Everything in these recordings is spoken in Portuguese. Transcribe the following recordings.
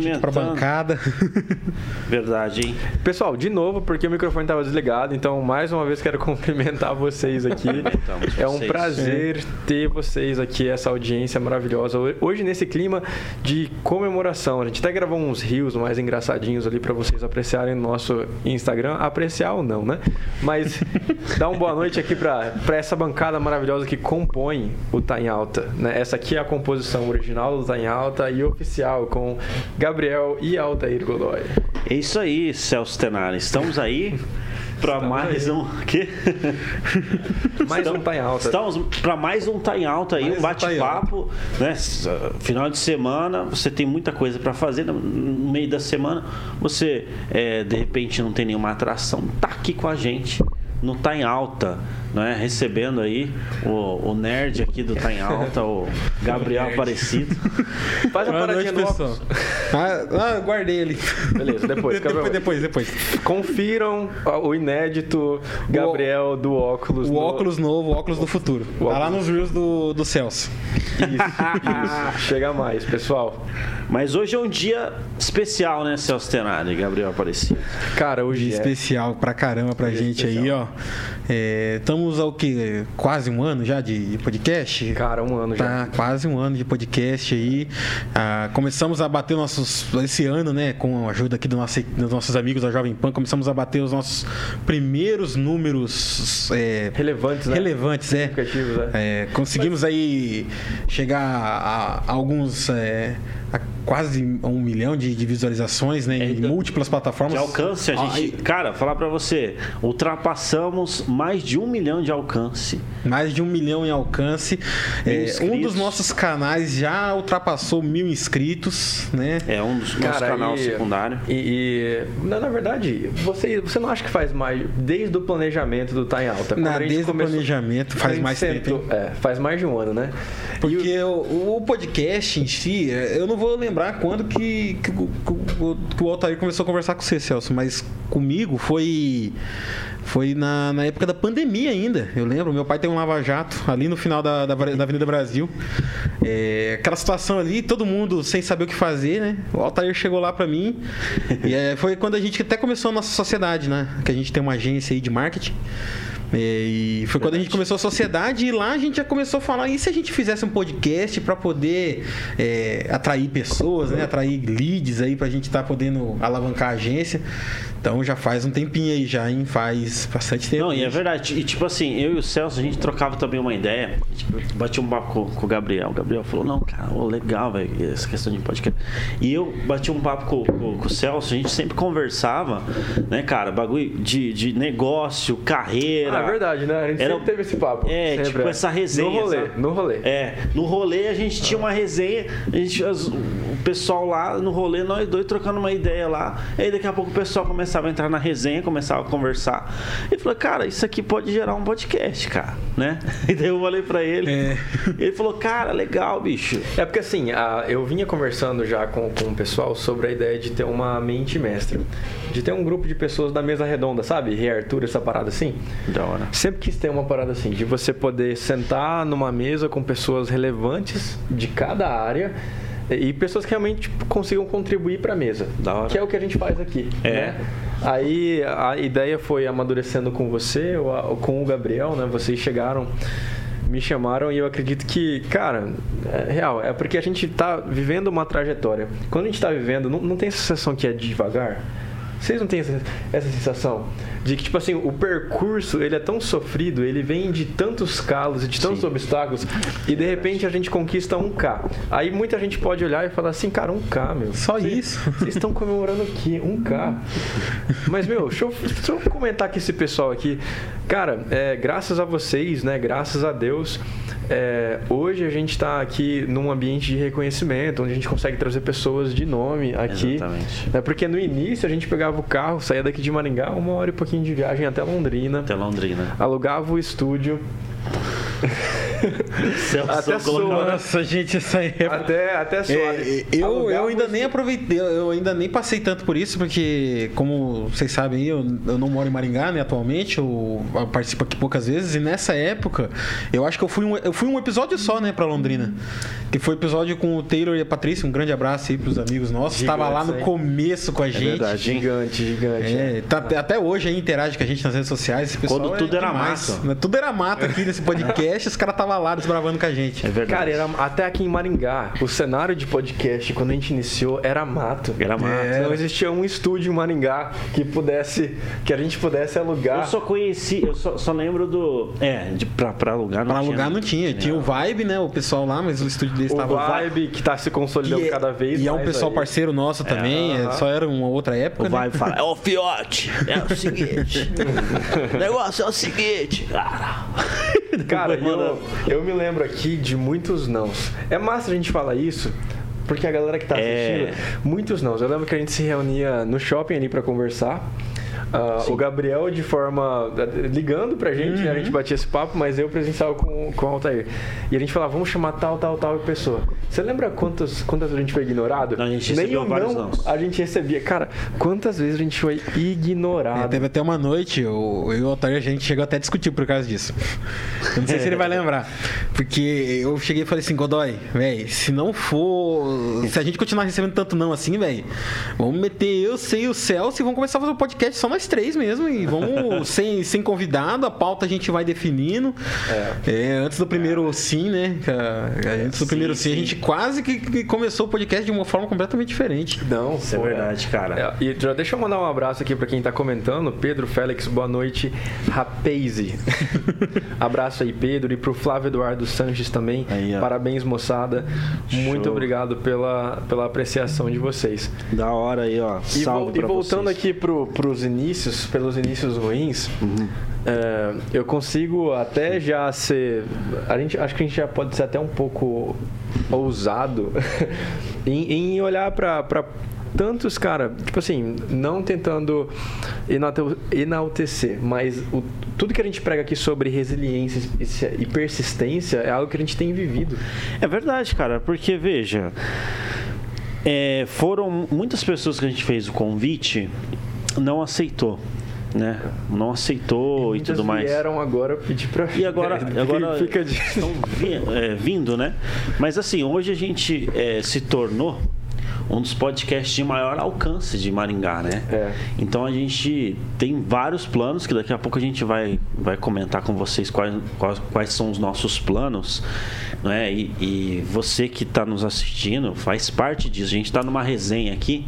crédito pra bancada. Verdade, hein? Pessoal, de novo, porque o microfone estava desligado, então mais uma vez quero cumprimentar vocês aqui. é um vocês. prazer ter vocês aqui, essa audiência maravilhosa. Hoje, nesse clima de comemoração, a gente até gravou uns rios mais engraçadinhos ali para vocês apreciarem no nosso Instagram. Apreciar ou não, né? Mas dá uma boa noite aqui para essa bancada maravilhosa que compõe o Tá em Alta. Né? Essa aqui é a composição original do Tá em Alta e oficial com Gabriel e Altair Godoy. É isso aí, Celso Tenari. Estamos aí para mais aí. um. Quê? Mais um Tá em Alta. Estamos para mais um Tá em Alta aí, Mais um um Tá bate-papo. né? Final de semana, você tem muita coisa para fazer. No meio da semana, você é, de repente não tem nenhuma atração. Tá aqui com a gente. No Tá em Alta, né? recebendo aí o, o nerd aqui do Tá em Alta, o Gabriel Aparecido. Faz a paradinha noite, no óculos. Ah, ah, guardei ali. Beleza, depois, depois, Gabriel. depois, depois. Confiram o inédito Gabriel do óculos. O no- óculos novo, o óculos do futuro. O Tá lá nos reels do, do Celso. Isso, isso. Chega mais, pessoal. Mas hoje é um dia especial, né, Celso Tenari, Gabriel Aparecido? Cara, hoje Dia é. especial pra caramba pra Dia gente aí, ó. É, estamos ao que? Quase um ano já de, podcast? Cara, um ano já. Tá quase um ano de podcast aí. Ah, começamos a bater nossos. Esse ano, né? Com a ajuda aqui do nosso, dos nossos amigos da Jovem Pan, começamos a bater os nossos primeiros números é, Relevantes, né? relevantes, é. Né? É, conseguimos aí chegar a, a alguns. é, a quase um milhão de, de visualizações, né? Em então, múltiplas plataformas. De alcance, a Ah, gente. Cara, falar pra você, ultrapassamos mais de um milhão de alcance. Mais de um milhão em alcance. É, um dos nossos canais já ultrapassou mil inscritos, né? É um dos nossos Cara, canal e- secundário. E, e- na, na verdade, você, você não acha que faz mais desde o planejamento do Tá em Alta? Desde começou- o planejamento, faz mais sentou- tempo. É, faz mais de um ano, né? E o- Porque o, o podcast em si, é, eu não vou lembrar quando que, que, o- que que o Altair começou a conversar com você, Celso, mas comigo foi foi na, na época da pandemia ainda. Eu lembro, meu pai tem um lava-jato ali no final da, da, da Avenida Brasil. É, aquela situação ali, todo mundo sem saber o que fazer, né? O Altair chegou lá pra mim. e é, foi quando a gente até começou a nossa sociedade, né? Que a gente tem uma agência aí de marketing. É, E foi quando a gente começou a sociedade e lá a gente já começou a falar, e se a gente fizesse um podcast para poder é, atrair pessoas, né? Atrair leads aí pra gente estar podendo alavancar a agência. Então já faz um tempinho aí já, hein? Faz bastante tempo. Não, e é verdade. E tipo assim, eu e o Celso, a gente trocava também uma ideia. Tipo, bati um papo com, com o Gabriel. O Gabriel falou, não, cara, ô, legal, velho, essa questão de podcast. E eu bati um papo com, com- com o Celso, a gente sempre conversava, né, cara, bagulho de, de negócio, carreira. Ah, é verdade, né? A gente Era- sempre teve esse papo. É, Sempre tipo essa resenha. No rolê, sabe? no rolê. É, no rolê a gente tinha uma resenha, a gente, as- o pessoal lá no rolê, nós dois trocando uma ideia lá. Aí daqui a pouco o pessoal começava a entrar na resenha, começava a conversar. E falou, cara, isso aqui pode gerar um podcast, cara, né? E daí eu falei pra ele. É. Ele falou, cara, legal, bicho. É porque assim, a- eu vinha conversando já com, com o pessoal sobre a ideia de ter uma mente mestra. De ter um grupo de pessoas da mesa redonda, sabe? Rei Arthur, essa parada assim. Da hora. Sempre quis ter uma parada assim, de você poder sentar numa mesa com pessoas relevantes de cada área e pessoas que realmente tipo, consigam contribuir para a mesa. Que é o que a gente faz aqui. É. né? Aí a ideia foi amadurecendo com você, ou com o Gabriel, né? Vocês chegaram, me chamaram e eu acredito que, cara, é real. É porque a gente tá vivendo uma trajetória. Quando a gente tá vivendo, não, não tem essa sensação que é devagar? Vocês não têm essa, essa sensação de que, tipo assim, o percurso ele é tão sofrido, ele vem de tantos calos e de tantos Sim. obstáculos, e de repente a gente conquista um K. Aí muita gente pode olhar e falar assim, cara, um K, meu. Só isso? Vocês estão comemorando o quê? Um K. Mas, meu, deixa eu, deixa eu comentar com esse pessoal aqui. Cara, é, graças a vocês, né? Graças a Deus. é, hoje a gente está aqui num ambiente de reconhecimento, onde a gente consegue trazer pessoas de nome aqui. Exatamente. Né, porque no início a gente pegava o carro, saía daqui de Maringá, uma hora e pouquinho de viagem até Londrina, Até Londrina. alugava o estúdio. Celso Até colocou- soa. Nossa, gente, essa aí é... Até, até suave. É, eu, eu ainda nem aproveitei, eu ainda nem passei tanto por isso, porque, como vocês sabem, eu, eu não moro em Maringá, né, atualmente, eu, eu participo aqui poucas vezes, e nessa época, eu acho que eu fui um, eu fui um episódio só, né, pra Londrina. Que foi episódio com o Taylor e a Patrícia, um grande abraço aí pros amigos nossos. Tava lá no hein? começo com a gente. verdade. Gigante, gigante. É, tá- até hoje aí interage com a gente nas redes sociais. Esse pessoal Quando é tudo era demais. mato. Né, Tudo era mato aqui nesse podcast, os caras estavam lá desbravando com a gente. É verdade. Cara, era, até aqui em Maringá, o cenário de podcast, quando a gente iniciou, era mato. Era mato. É. Não existia um estúdio em Maringá que pudesse, que a gente pudesse alugar. Eu só conheci, eu só, só lembro do. É, de, pra, pra alugar não Pra tinha. alugar não tinha. Tinha o Vibe, né? O pessoal lá, mas o estúdio deles o estava Vibe que tá se consolidando é- cada vez e é um pessoal aí. parceiro nosso também, é, aham. só era uma outra época. O né? vai fala, é o fiote, é o seguinte. o negócio é o seguinte, cara. Cara, eu, eu me lembro aqui de muitos nãos. É massa a gente falar isso, porque a galera que tá É. assistindo, muitos nãos. Eu lembro que a gente se reunia no shopping ali pra conversar. Ah, o Gabriel de forma. ligando pra gente, né? a Uhum. gente batia esse papo, mas eu presencial com, com o Altair. E a gente falava, vamos chamar tal, tal, tal pessoa. Você lembra quantas, quantas a gente foi ignorado? Não, a gente recebeu vários não a gente recebia. Cara, quantas vezes a gente foi É, ignorado? teve até uma noite, eu, eu e o Altair, a gente chegou até a discutir por causa disso. Eu não sei se ele vai lembrar. Porque eu cheguei e falei assim, Godoy, velho, se não for. Se a gente continuar recebendo tanto não assim, velho, vamos meter eu, e o Celso e vamos começar a fazer um podcast só nós três mesmo. E vamos sem, sem convidado, a pauta a gente vai definindo. É, antes do primeiro sim, né? cara? Antes do Sim, primeiro sim, a sim. gente quase que, começou o podcast de uma forma completamente diferente. Não, Isso é pô, verdade, cara. É, e já deixa eu mandar um abraço aqui pra quem tá comentando. Pedro Félix, boa noite. Rapaze. abraço aí, Pedro. E pro Flávio Eduardo Sanches também. Aí. Parabéns, moçada. Muito Show. obrigado pela, pela apreciação de vocês. Da hora aí, ó. E, Salve e pra voltando vocês. aqui pro, pros inícios, pelos inícios ruins, Uhum. é, eu consigo até já ser. A gente, acho que a gente já pode ser até um pouco ousado em, em olhar pra Tantos, cara, tipo assim, não tentando enalte- enaltecer, mas o- tudo que a gente prega aqui sobre resiliência e persistência é algo que a gente tem vivido. É verdade, cara, porque veja, é, foram muitas pessoas que a gente fez o convite não aceitou, né? Não aceitou e, Muitas tudo mais. vieram agora pedir pra E agora, agora fica de... estão vi- é, vindo, né? Mas assim, hoje a gente é, se tornou um dos podcasts de maior alcance de Maringá, né? É. Então a gente tem vários planos que daqui a pouco a gente vai, vai comentar com vocês quais, quais, quais são os nossos planos, né? E, e você que está nos assistindo faz parte disso. A gente está numa resenha aqui.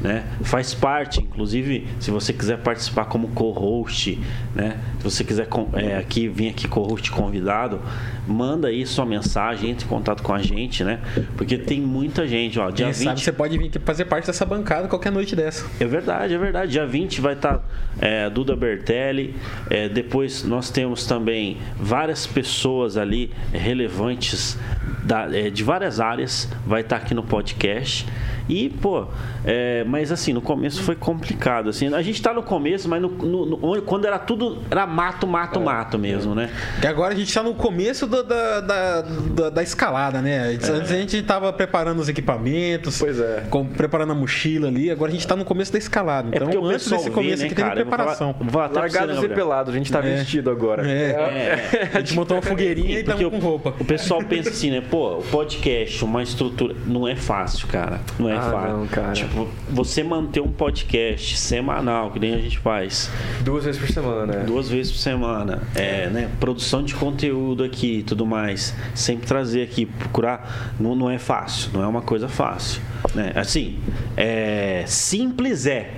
Né? Faz parte, inclusive, se você quiser participar como co-host, né? Se você quiser é, aqui vir aqui co-host convidado, manda aí sua mensagem, entre em contato com a gente, né? Porque tem muita gente, ó, dia Quem 20 sabe você pode vir aqui fazer parte dessa bancada qualquer noite dessa. é verdade, é verdade. Dia 20 vai estar é, Duda Bertelli. É, depois nós temos também várias pessoas ali relevantes da- é, de várias áreas. Vai estar aqui no podcast. E, pô, é, mas assim, no começo foi complicado. Assim, a gente tá no começo, mas no- no- no- quando era tudo, era mato, mato, mato mesmo, né? Que agora a gente tá no começo do- da, da, da, da escalada, né? Antes a gente tava preparando os equipamentos, Pois é. com- preparando a mochila ali, agora a gente tá no começo da escalada. É Então, o antes desse vê, começo né, aqui teve vou preparação. falar- vou falar você, Largados né, e pelados, a gente tá É. vestido agora. É. A gente montou uma fogueirinha e tava com roupa. O pessoal pensa assim, né? Pô, o podcast, uma estrutura. Não é fácil, cara. Não é Ah, fácil. não, cara. Tipo, você manter um podcast semanal, que nem a gente faz, Duas vezes por semana, né? duas vezes por semana, é, né? Produção de conteúdo aqui e tudo mais. Sempre trazer aqui, procurar. Não, não é fácil, não é uma coisa fácil. Né? Assim, é, simples é.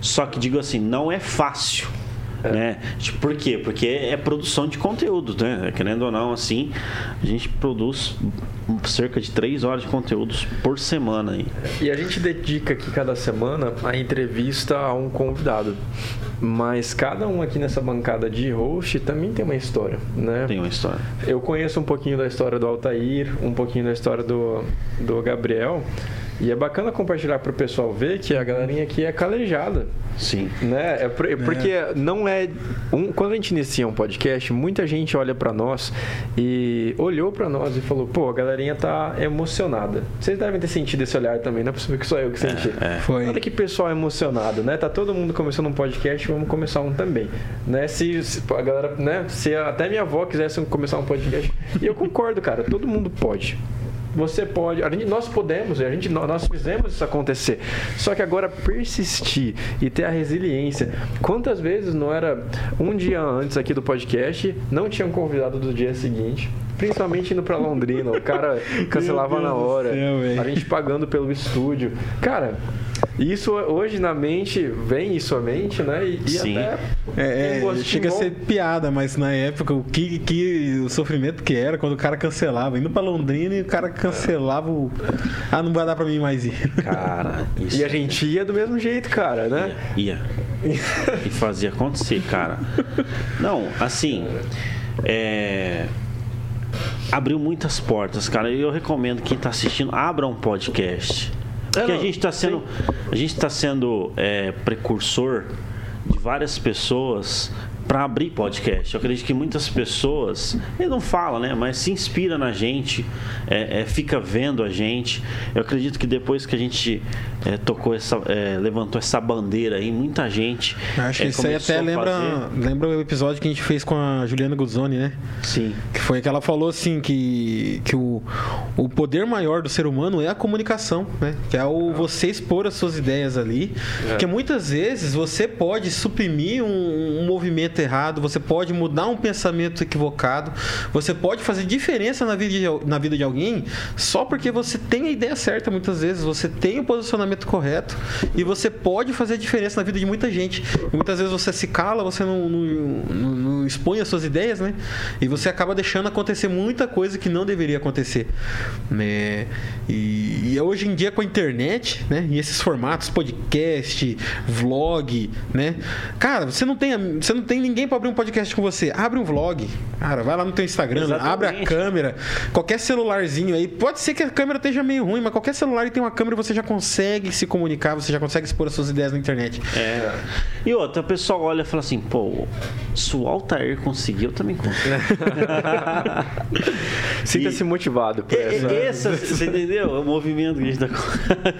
Só que digo assim, não é fácil. Né? Tipo, por quê? Porque é produção de conteúdo, né? Querendo ou não, assim, a gente produz cerca de três horas de conteúdos por semana aí. E a gente dedica aqui cada semana a entrevista a um convidado. Mas cada um aqui nessa bancada de host também tem uma história, né? Tem uma história. Eu conheço um pouquinho da história do Altair, um pouquinho da história do, do Gabriel. E é bacana compartilhar para o pessoal ver que a galerinha aqui é calejada. Sim. Né? É por- porque não é. um- quando a gente inicia um podcast, muita gente olha para nós e olhou para nós e falou: pô, a galerinha tá emocionada. Vocês devem ter sentido esse olhar também, não é possível que só eu que senti. Foi. Olha que pessoal emocionado, né? Tá todo mundo começando um podcast, vamos começar um também. Né? Se, se a galera, né? Se até minha avó quisesse começar um podcast. E eu concordo, cara, todo mundo pode. Você pode, a gente, nós podemos, a gente, nós fizemos isso acontecer. Só que agora persistir e ter a resiliência. Quantas vezes não era um dia antes aqui do podcast, não tinha um convidado do dia seguinte, principalmente indo pra Londrina, o cara cancelava na hora, céu, a gente pagando pelo estúdio. Cara, isso hoje na mente, vem isso à mente, né? E, e Sim. até É, é, chega a ser piada, mas na época o que, que o sofrimento que era quando o cara cancelava, indo pra Londrina e o cara cancelava o. Ah, não vai dar pra mim mais ir. Cara, isso. E a gente ia do mesmo jeito, cara, né? Ia. e fazia acontecer, cara. Não, assim. É. Abriu muitas portas, cara. E eu recomendo quem tá assistindo, abra um podcast. Porque a não, gente tá sendo. A gente tá sendo é, precursor de várias pessoas para abrir podcast. Eu acredito que muitas pessoas, ele não fala, né? Mas se inspira na gente, é, é, fica vendo a gente. Eu acredito que depois que a gente é, tocou essa, é, levantou essa bandeira aí, muita gente. Acho que é, isso aí até lembra, fazer. lembra o episódio que a gente fez com a Juliana Guzzoni, né? Sim. Que foi que ela falou assim que, que o, o poder maior do ser humano é a comunicação, né? Que é o você expor as suas ideias ali. Porque muitas vezes você pode suprimir um, um movimento errado, você pode mudar um pensamento equivocado, você pode fazer diferença na vida de, na vida de alguém só porque você tem a ideia certa muitas vezes, você tem o posicionamento correto e você pode fazer diferença na vida de muita gente. E muitas vezes você se cala, você não, não, não- não expõe as suas ideias, né? E você acaba deixando acontecer muita coisa que não deveria acontecer. Né? E, e hoje em dia com a internet, né? E esses formatos, podcast, vlog, né? Cara, você não tem, você não tem ninguém para abrir um podcast com você. Abre um vlog. Cara, vai lá no teu Instagram, Exatamente. abre a câmera. Qualquer celularzinho aí. Pode ser que a câmera esteja meio ruim, mas qualquer celular que tem uma câmera você já consegue se comunicar, você já consegue expor as suas ideias na internet. É. E outra, o pessoal olha e fala assim, pô, se o Altair conseguiu, eu também consigo. Sinta-se motivado por E- essa. Essa, você entendeu? O movimento que a gente tá.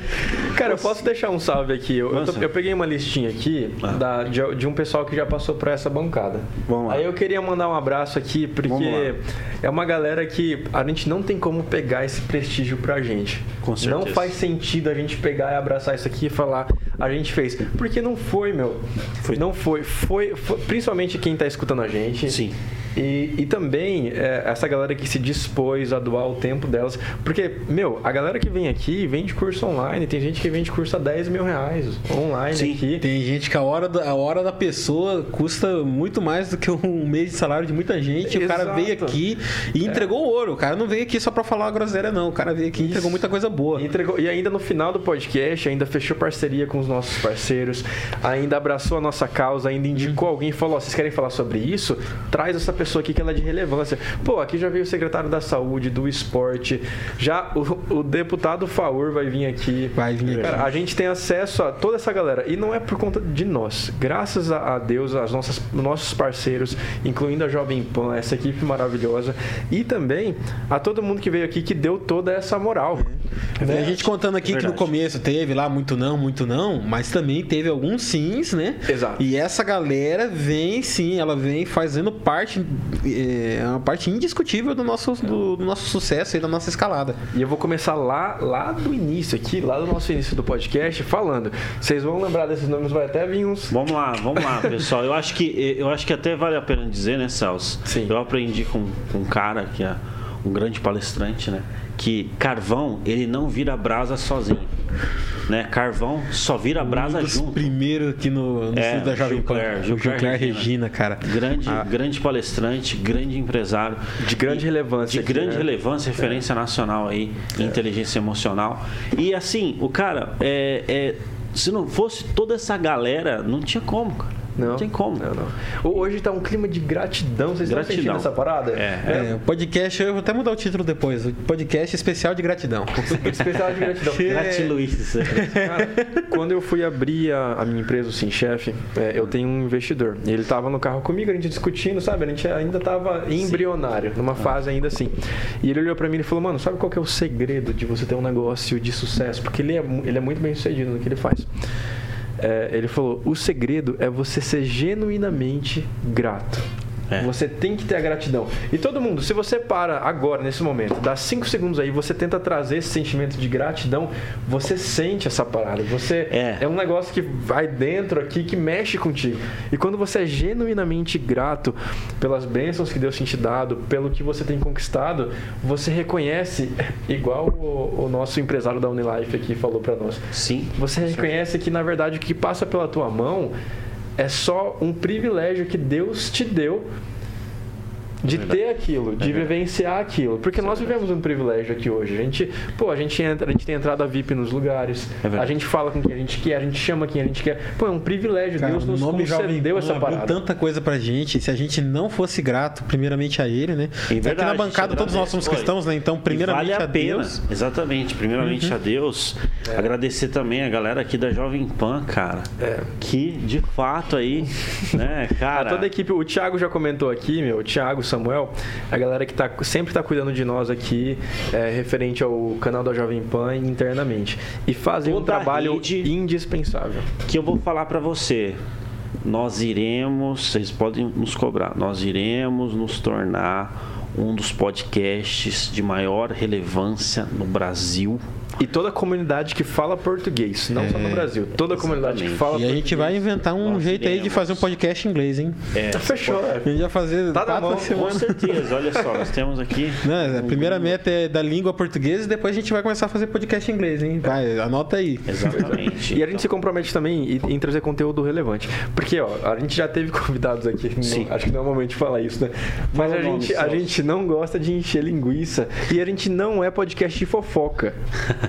Cara, eu posso deixar um salve aqui. Eu, eu, tô- eu peguei uma listinha aqui Ah. da- de, de um pessoal que já passou por essa bancada. Vamos lá. Aí eu queria mandar um abraço aqui, porque é uma galera que a gente não tem como pegar esse prestígio pra gente. Com certeza. Não faz sentido a gente pegar e abraçar isso aqui e falar, a gente fez. Porque não foi, meu. Foi. Não foi. Foi, foi- principalmente quem tá escutando a gente. Sim. E, e também é, essa galera que se dispôs a doar o tempo delas. Porque, meu, a galera que vem aqui vem de curso online. Tem gente que vem de curso a 10 mil reais online Sim. aqui. Tem gente que a hora, da, a hora da pessoa custa muito mais do que um mês de salário de muita gente. E o cara Exato. veio aqui e entregou ouro. O cara não veio aqui só pra falar groselha, não. O cara veio aqui e entregou muita coisa boa. E, entregou- e ainda no final do podcast, ainda fechou parceria com os nossos parceiros, ainda abraçou a nossa causa, ainda indicou alguém e falou: "Ó, vocês querem falar sobre isso? Traz essa pessoa aqui que ela é de relevância. Pô, aqui já veio o secretário da saúde, do esporte, já o, o deputado Faur vai vir aqui. Vai vir aqui. Cara, a gente tem acesso a toda essa galera. E não é por conta de nós. Graças a a Deus, as nossas, nossos parceiros, incluindo a Jovem Pan, essa equipe maravilhosa. E também a todo mundo que veio aqui que deu toda essa moral. Tem a gente contando aqui que no começo teve lá muito não, muito não, mas também teve alguns sims, né? Exato. E essa galera vem sim, ela vem fazendo parte, é uma parte indiscutível do nosso, do, do nosso sucesso e da nossa escalada. E eu vou começar lá, lá do início aqui, lá do nosso início do podcast, falando. Vocês vão lembrar desses nomes, vai até vir uns. Vamos lá, vamos lá, pessoal. Eu acho que eu acho que até vale a pena dizer, né, Celso? Sim. Eu aprendi com, com um cara que é um grande palestrante, né? Que carvão, ele não vira brasa sozinho. Né? Carvão só vira brasa um dos junto. primeiros aqui no, no É, da Jovem Pan. Gilcler Regina. Regina, cara. Grande, Ah. grande palestrante, grande empresário. De grande E- relevância De aqui, grande né? relevância, referência nacional aí, em inteligência emocional. E assim, o cara, é, é, se não fosse toda essa galera, não tinha como, cara. Não. Não tem como. Não, não. Hoje tá um clima de gratidão. Vocês Gratidão. estão sentindo essa parada? É. É, o podcast, eu vou até mudar o título depois. O podcast especial de gratidão. Especial de gratidão. Gratiluiz. Cara, quando eu fui abrir a, a minha empresa, o Sim Chef, é, eu tenho um investidor. Ele tava no carro comigo, a gente discutindo, sabe? A gente ainda tava embrionário, numa fase ainda assim. E ele olhou pra mim e falou: Mano, sabe qual que é o segredo de você ter um negócio de sucesso? Porque ele é, ele é muito bem sucedido no que ele faz. É, ele falou: O segredo é você ser genuinamente grato. É. Você tem que ter a gratidão. E todo mundo, se você para agora, nesse momento, dá cinco segundos aí, você tenta trazer esse sentimento de gratidão, você sente essa parada. Você É. um negócio que vai dentro aqui, que mexe contigo. E quando você é genuinamente grato pelas bênçãos que Deus tem te dado, pelo que você tem conquistado, você reconhece, igual o, o nosso empresário da Unilife aqui falou pra nós. Sim. Você reconhece que na verdade o que passa pela tua mão é só um privilégio que Deus te deu de ter aquilo, de verdade. vivenciar aquilo. Porque nós vivemos um privilégio aqui hoje. A gente, pô, a gente entra, a gente tem entrada VIP nos lugares. É a gente fala com quem a gente quer, a gente chama quem a gente quer. Pô, é um privilégio. Cara, Deus nos nome concedeu essa abriu parada. tanta coisa pra gente. Se a gente não fosse grato, primeiramente a ele, né? Em Aqui verdade, na a gente bancada todos nós somos cristãos, né? Então, primeiramente vale a, a, pena. Deus. Exatamente. Primeiramente a Deus. Agradecer também a galera aqui da Jovem Pan, cara. É. Que de fato aí, né, A cara. toda a equipe, o Thiago já comentou aqui, meu, o Thiago, Samuel, a galera que tá, sempre tá cuidando de nós aqui, é, referente ao canal da Jovem Pan internamente. E fazem um Toda a trabalho indispensável. que eu vou falar pra você. Nós iremos, vocês podem nos cobrar, nós iremos nos tornar um dos podcasts de maior relevância no Brasil. E toda a comunidade que fala português, não só no Brasil, toda a comunidade que fala E a gente vai português. inventar um Nós jeito aí de iremos. fazer um podcast em inglês, hein? É, Fechou, é. A gente vai fazer Tá na quatro mão, com semanas. certeza, olha só, nós temos aqui. Não, a primeira meta é da língua portuguesa e depois a gente vai começar a fazer podcast em inglês, hein? Vai, anota aí. Exatamente. E a gente se compromete também em, trazer conteúdo relevante. Porque, ó, a gente já teve convidados aqui. não- Sim. acho que não é o momento de falar isso, né? Mas Fala a nome, gente, a gente não gosta de encher linguiça. E a gente não é podcast de fofoca.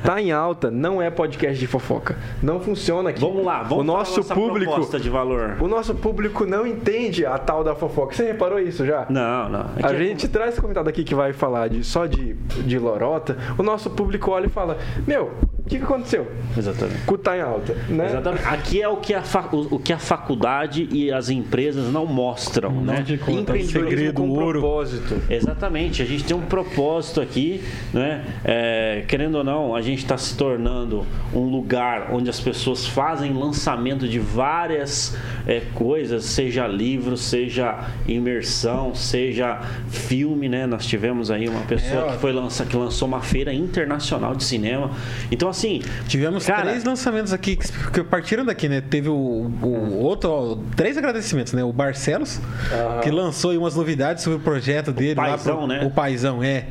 Tá em alta, não é podcast de fofoca. Não funciona aqui. Vamos lá, vamos o nosso público. proposta de valor. O nosso público não entende a tal da fofoca. Você reparou isso já? Não, não. A Aqui é- gente traz convidado aqui que vai falar de, só de, de lorota, o nosso público olha e fala: Meu, que, que aconteceu? Exatamente. O tá em alta, né? Exatamente. Aqui é o que, a o, o que a faculdade e as empresas não mostram, né? te conta, segredo, com ouro. propósito. Exatamente, a gente tem um propósito aqui, né? É, querendo ou não, a gente está se tornando um lugar onde as pessoas fazem lançamento de várias é, coisas, seja livro, seja imersão, seja filme, né? Nós tivemos aí uma pessoa É, que foi lança, que lançou uma feira internacional de cinema. Então assim, Tivemos Cara- três lançamentos aqui que, partiram daqui, né? Teve o, o outro, ó, três agradecimentos, né? O Barcelos, Ah. que lançou aí umas novidades sobre o projeto dele. lá Paizão, pro- né? O Paizão, é.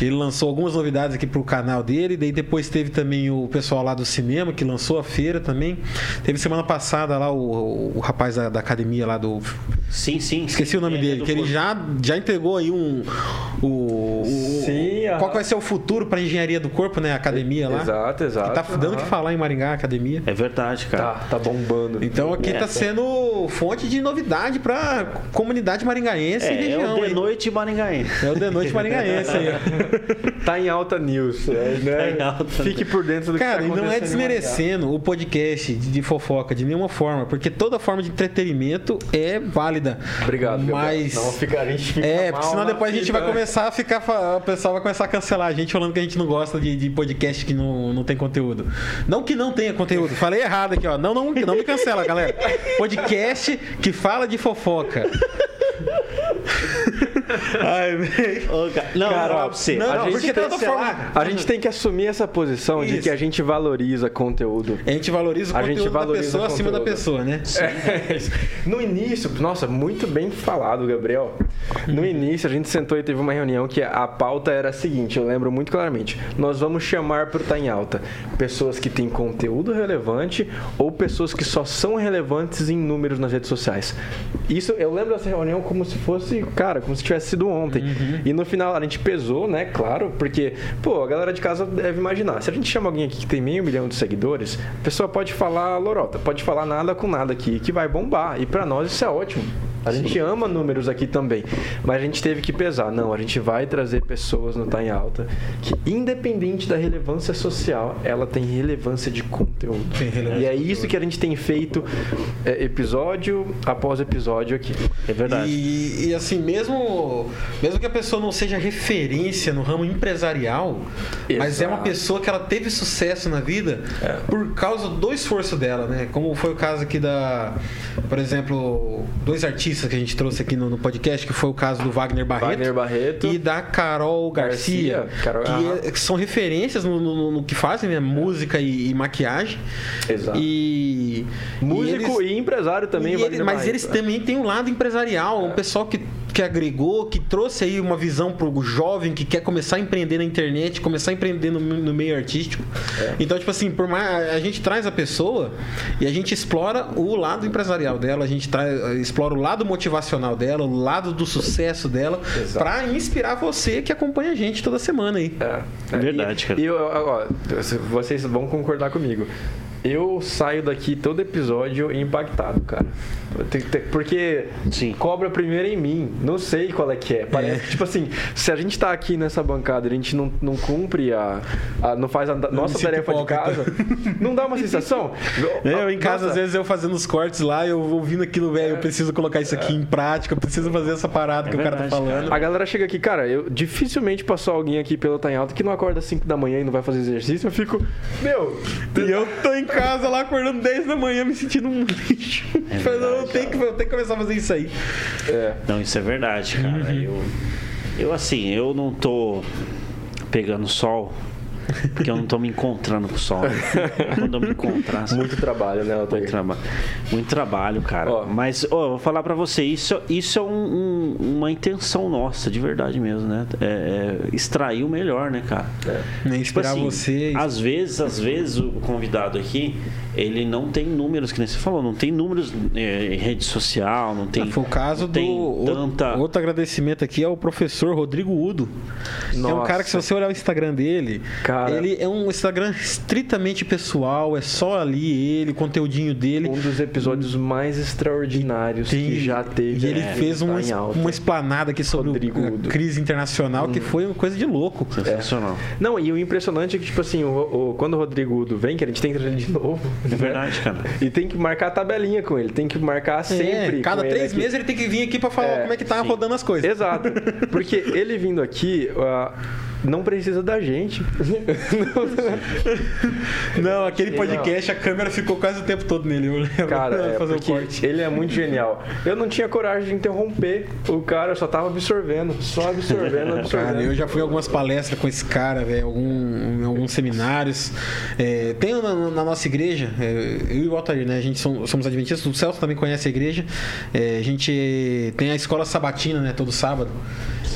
Ele lançou algumas novidades aqui pro canal dele. Daí depois teve também o pessoal lá do cinema, que lançou a feira também. Teve semana passada lá o, o rapaz da, da academia lá do. sim, sim. Esqueci sim, o nome é, dele, do que ele já, já entregou aí um. O, o- Sim, qual que vai ser o futuro para engenharia do corpo, né? A academia lá. Exato, exato. Que tá dando o que falar em Maringá, academia. É verdade, cara. Tá, tá bombando. Então aqui É. tá sendo fonte de novidade pra comunidade maringaense e É, é região. o de noite maringaense. É o de noite maringaense aí. ó. Tá em alta news. é, né? Tá em alta Fique por dentro do Cara, que e tá não é desmerecendo o podcast de de fofoca de nenhuma forma, porque toda forma de entretenimento é válida. Obrigado. Mas. Não, fica, a gente fica É, mal porque senão depois a gente vai começar a ficar. O pessoal vai começar a cancelar a gente falando que a gente não gosta de, de podcast que não, não tem conteúdo. Não que não tenha conteúdo. Falei errado aqui, ó. Não, não, não me cancela, galera. Podcast que fala de fofoca. Ai, velho. Ô, cara, Não, Cara, pra você. não, A não, gente porque tem- forma- lá, A gente tem que assumir essa posição de Isso. que a gente valoriza conteúdo. A gente valoriza o A gente conteúdo da valoriza pessoa o acima da pessoa, né? É, no início, nossa, muito bem falado, Gabriel. No início, a gente sentou e teve uma reunião que a pauta era a seguinte, eu lembro muito claramente. Nós vamos chamar pro Tá em Alta pessoas que têm conteúdo relevante ou pessoas que só são relevantes em números nas redes sociais. Isso, eu lembro dessa reunião como se fosse, cara, como se tivesse sido ontem. Uhum. E no final a gente pesou, né? Claro, porque, pô, a galera de casa deve imaginar. Se a gente chama alguém aqui que tem meio milhão de seguidores, a pessoa pode falar lorota, pode falar nada com nada aqui, que vai bombar. E pra nós isso é ótimo. A gente ama números aqui também, mas a gente teve que pesar. Não, a gente vai trazer pessoas no Tá em Alta que, independente da relevância social, ela tem relevância de conteúdo. Tem relevância e é isso que a gente tem feito é, episódio após episódio aqui. É verdade. E, e, assim, mesmo, mesmo que a pessoa não seja referência no ramo empresarial, mas é uma Exato. pessoa que ela teve sucesso na vida por causa do esforço dela, né? Como foi o caso aqui da, por exemplo, dois artistas que a gente trouxe aqui no, no podcast, que foi o caso do Wagner Barreto, Wagner Barreto. e da Carol Garcia, Garcia, Carol- que, é- são referências no, no- no que fazem, né? Música e, e maquiagem. Exato. E Músico e eles- e, empresário também, e ele- mas Barreto. eles também têm um lado empresarial, um pessoal que, que agregou, que trouxe aí uma visão pro jovem que quer começar a empreender na internet, começar a empreender no, no meio artístico. Então, tipo assim, por mais a gente traz a pessoa e a gente explora o lado empresarial dela, a gente traz, explora o lado motivacional dela, o lado do sucesso dela, pra inspirar você que acompanha a gente toda semana aí. É, é. Verdade, e, cara. E eu, ó, vocês vão concordar comigo. Eu saio daqui todo episódio impactado, cara. Porque Sim. cobra primeiro em mim. Não sei qual é que é. Parece que, tipo assim, se a gente tá aqui nessa bancada e a gente não, não cumpre a, a- não faz a nossa me sinto tarefa de casa, não dá uma sensação? Eu em casa, Nossa, às vezes, eu fazendo os cortes lá, eu ouvindo aquilo, velho, eu preciso colocar isso aqui em prática, eu preciso fazer essa parada É que o cara tá verdade, falando. A galera chega aqui, cara, eu dificilmente passou alguém aqui pelo Tá em Alta que não acorda às 5 da manhã e não vai fazer exercício. Eu fico, meu, E eu tô em casa lá acordando 10 da manhã me sentindo um lixo. Não, eu tenho, que, eu tenho que começar a fazer isso aí. é, Não, isso é verdade, cara. Uhum. Eu, eu, assim, eu não tô pegando sol porque eu não tô me encontrando com o sol. né? Quando eu me encontrar, sabe? muito trabalho, né, Muito Altair? trabalho. Muito trabalho, cara. Ó. Mas, ó, eu vou falar pra você, isso, isso é um- um- uma intenção nossa, de verdade mesmo, né? É, é extrair o melhor, né, cara? Inspirar Tipo assim, você. Às vezes, às vezes o convidado aqui, ele não tem números, que nem você falou, não tem números é, em rede social, não tem. Foi o caso do. o- tanta. Outro agradecimento aqui ao professor Rodrigo Udo. Que é um Nossa. cara que, se você olhar o Instagram dele, Cara. ele é um Instagram estritamente pessoal, é só ali ele, o conteúdinho dele. Um dos episódios mais extraordinários Tem- que já teve. E ele aqui fez uma, Tá uma esplanada aqui sobre Rodrigo o- a Udo. crise internacional, que foi uma coisa de louco. Sensacional. Não, e o impressionante é que, tipo assim, o, o- quando o Rodrigo Udo vem, que a gente tem que trazer ele de novo. É verdade, cara. E tem que marcar a tabelinha com ele, tem que marcar sempre. É, cada com ele três aqui. meses ele tem que vir aqui pra falar É, como é que tá sim. rodando as coisas. Exato. Porque ele vindo aqui, ah, não precisa da gente. Não, aquele podcast, a câmera ficou quase o tempo todo nele. Eu lembro. Cara, é fazer o corte. ele é muito genial. Eu não tinha coragem de interromper o cara, eu só tava absorvendo, só absorvendo, absorvendo. Cara, eu já fui em algumas palestras com esse cara, velho, algum, em alguns seminários. É, tem na, na nossa igreja, é, eu e o Altair, né? A gente som- somos adventistas, o Celso também conhece a igreja. É, a gente tem a escola sabatina, né? Todo sábado.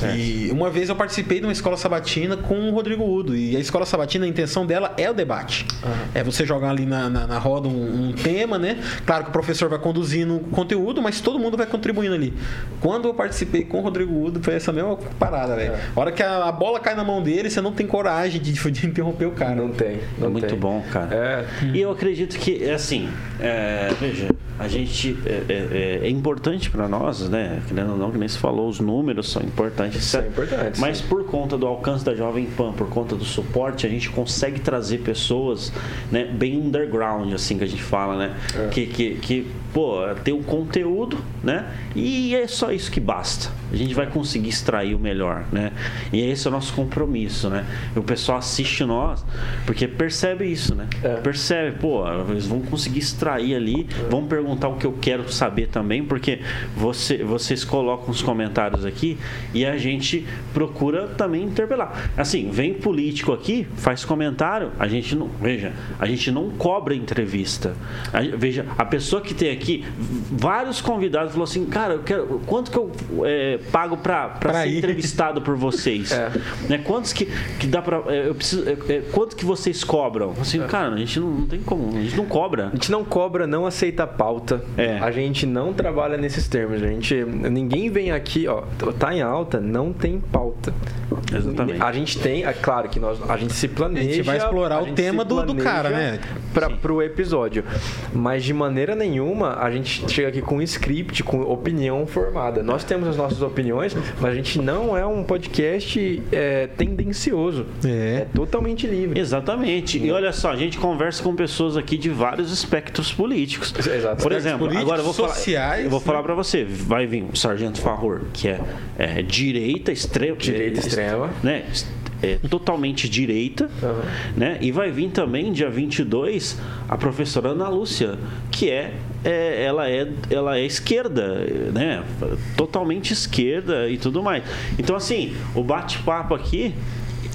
E uma vez eu participei de uma escola sabatina com o Rodrigo Udo. E a escola sabatina, a intenção dela é o debate. É você jogar ali na, na, na roda um, um tema, né? Claro que o professor vai conduzindo o conteúdo, mas todo mundo vai contribuindo ali. Quando eu participei com o Rodrigo Udo, foi essa mesma parada, velho. A hora que a, a bola cai na mão dele, você não tem coragem de, de interromper o cara. Não tem. Não É muito tem. bom, cara. É. E eu acredito que, é assim, é, veja, a gente é, é- é importante para nós, né? Querendo ou não, que nem você falou, os números são importantes. São certo? importantes, Mas sim. por conta do alcance da Jovem Pan, por conta do suporte, a gente consegue trazer pessoas, né, bem underground, assim que a gente fala, né? É. Que, que, que, pô, tem um conteúdo, né? E é só isso que basta. A gente vai conseguir extrair o melhor, né? E esse é o nosso compromisso, né? E o pessoal assiste nós porque percebe isso, né? É. Percebe, pô, eles vão conseguir extrair ali, vão perguntar o que eu quero saber também, porque você, vocês colocam os comentários aqui e a gente procura também interpelar. Assim, vem político aqui, faz comentário, a gente não. Veja, a gente não cobra entrevista. A- veja, a pessoa que tem aqui, vários convidados falou assim, cara, eu quero. Quanto que eu é, pago Pra ser ir." entrevistado por vocês? É. Né? Quantos que, que dá pra. é, eu preciso, é, é, quanto que vocês cobram? Assim, cara, a gente não, não tem como, a gente não cobra. A gente não cobra, não aceita pauta. É. A gente não trabalha nesses termos. A gente, ninguém vem aqui, ó, tá em alta, não tem pauta. Exatamente. A gente tem, é claro que nós, a gente se planeja. A gente vai explorar o tema do- do cara, né? Pra, pro episódio. Mas de maneira nenhuma a gente chega aqui com um script, com opinião formada. Nós temos as nossas opiniões, mas a gente não é um podcast é, tendencioso. É. totalmente livre. Exatamente. E olha só, a gente conversa com pessoas aqui de vários espectros políticos. Exato. Por exemplo, políticos, agora eu vou falar, sociais, eu vou né? falar para você, vai vir o Sargento Farror, que é, é direita extrema, Direita extrema. né? É, totalmente direita, Aham. né? E vai vir também dia 22 a professora Ana Lúcia, que é, é ela é ela é esquerda, né? Totalmente esquerda e tudo mais. Então assim, o bate-papo aqui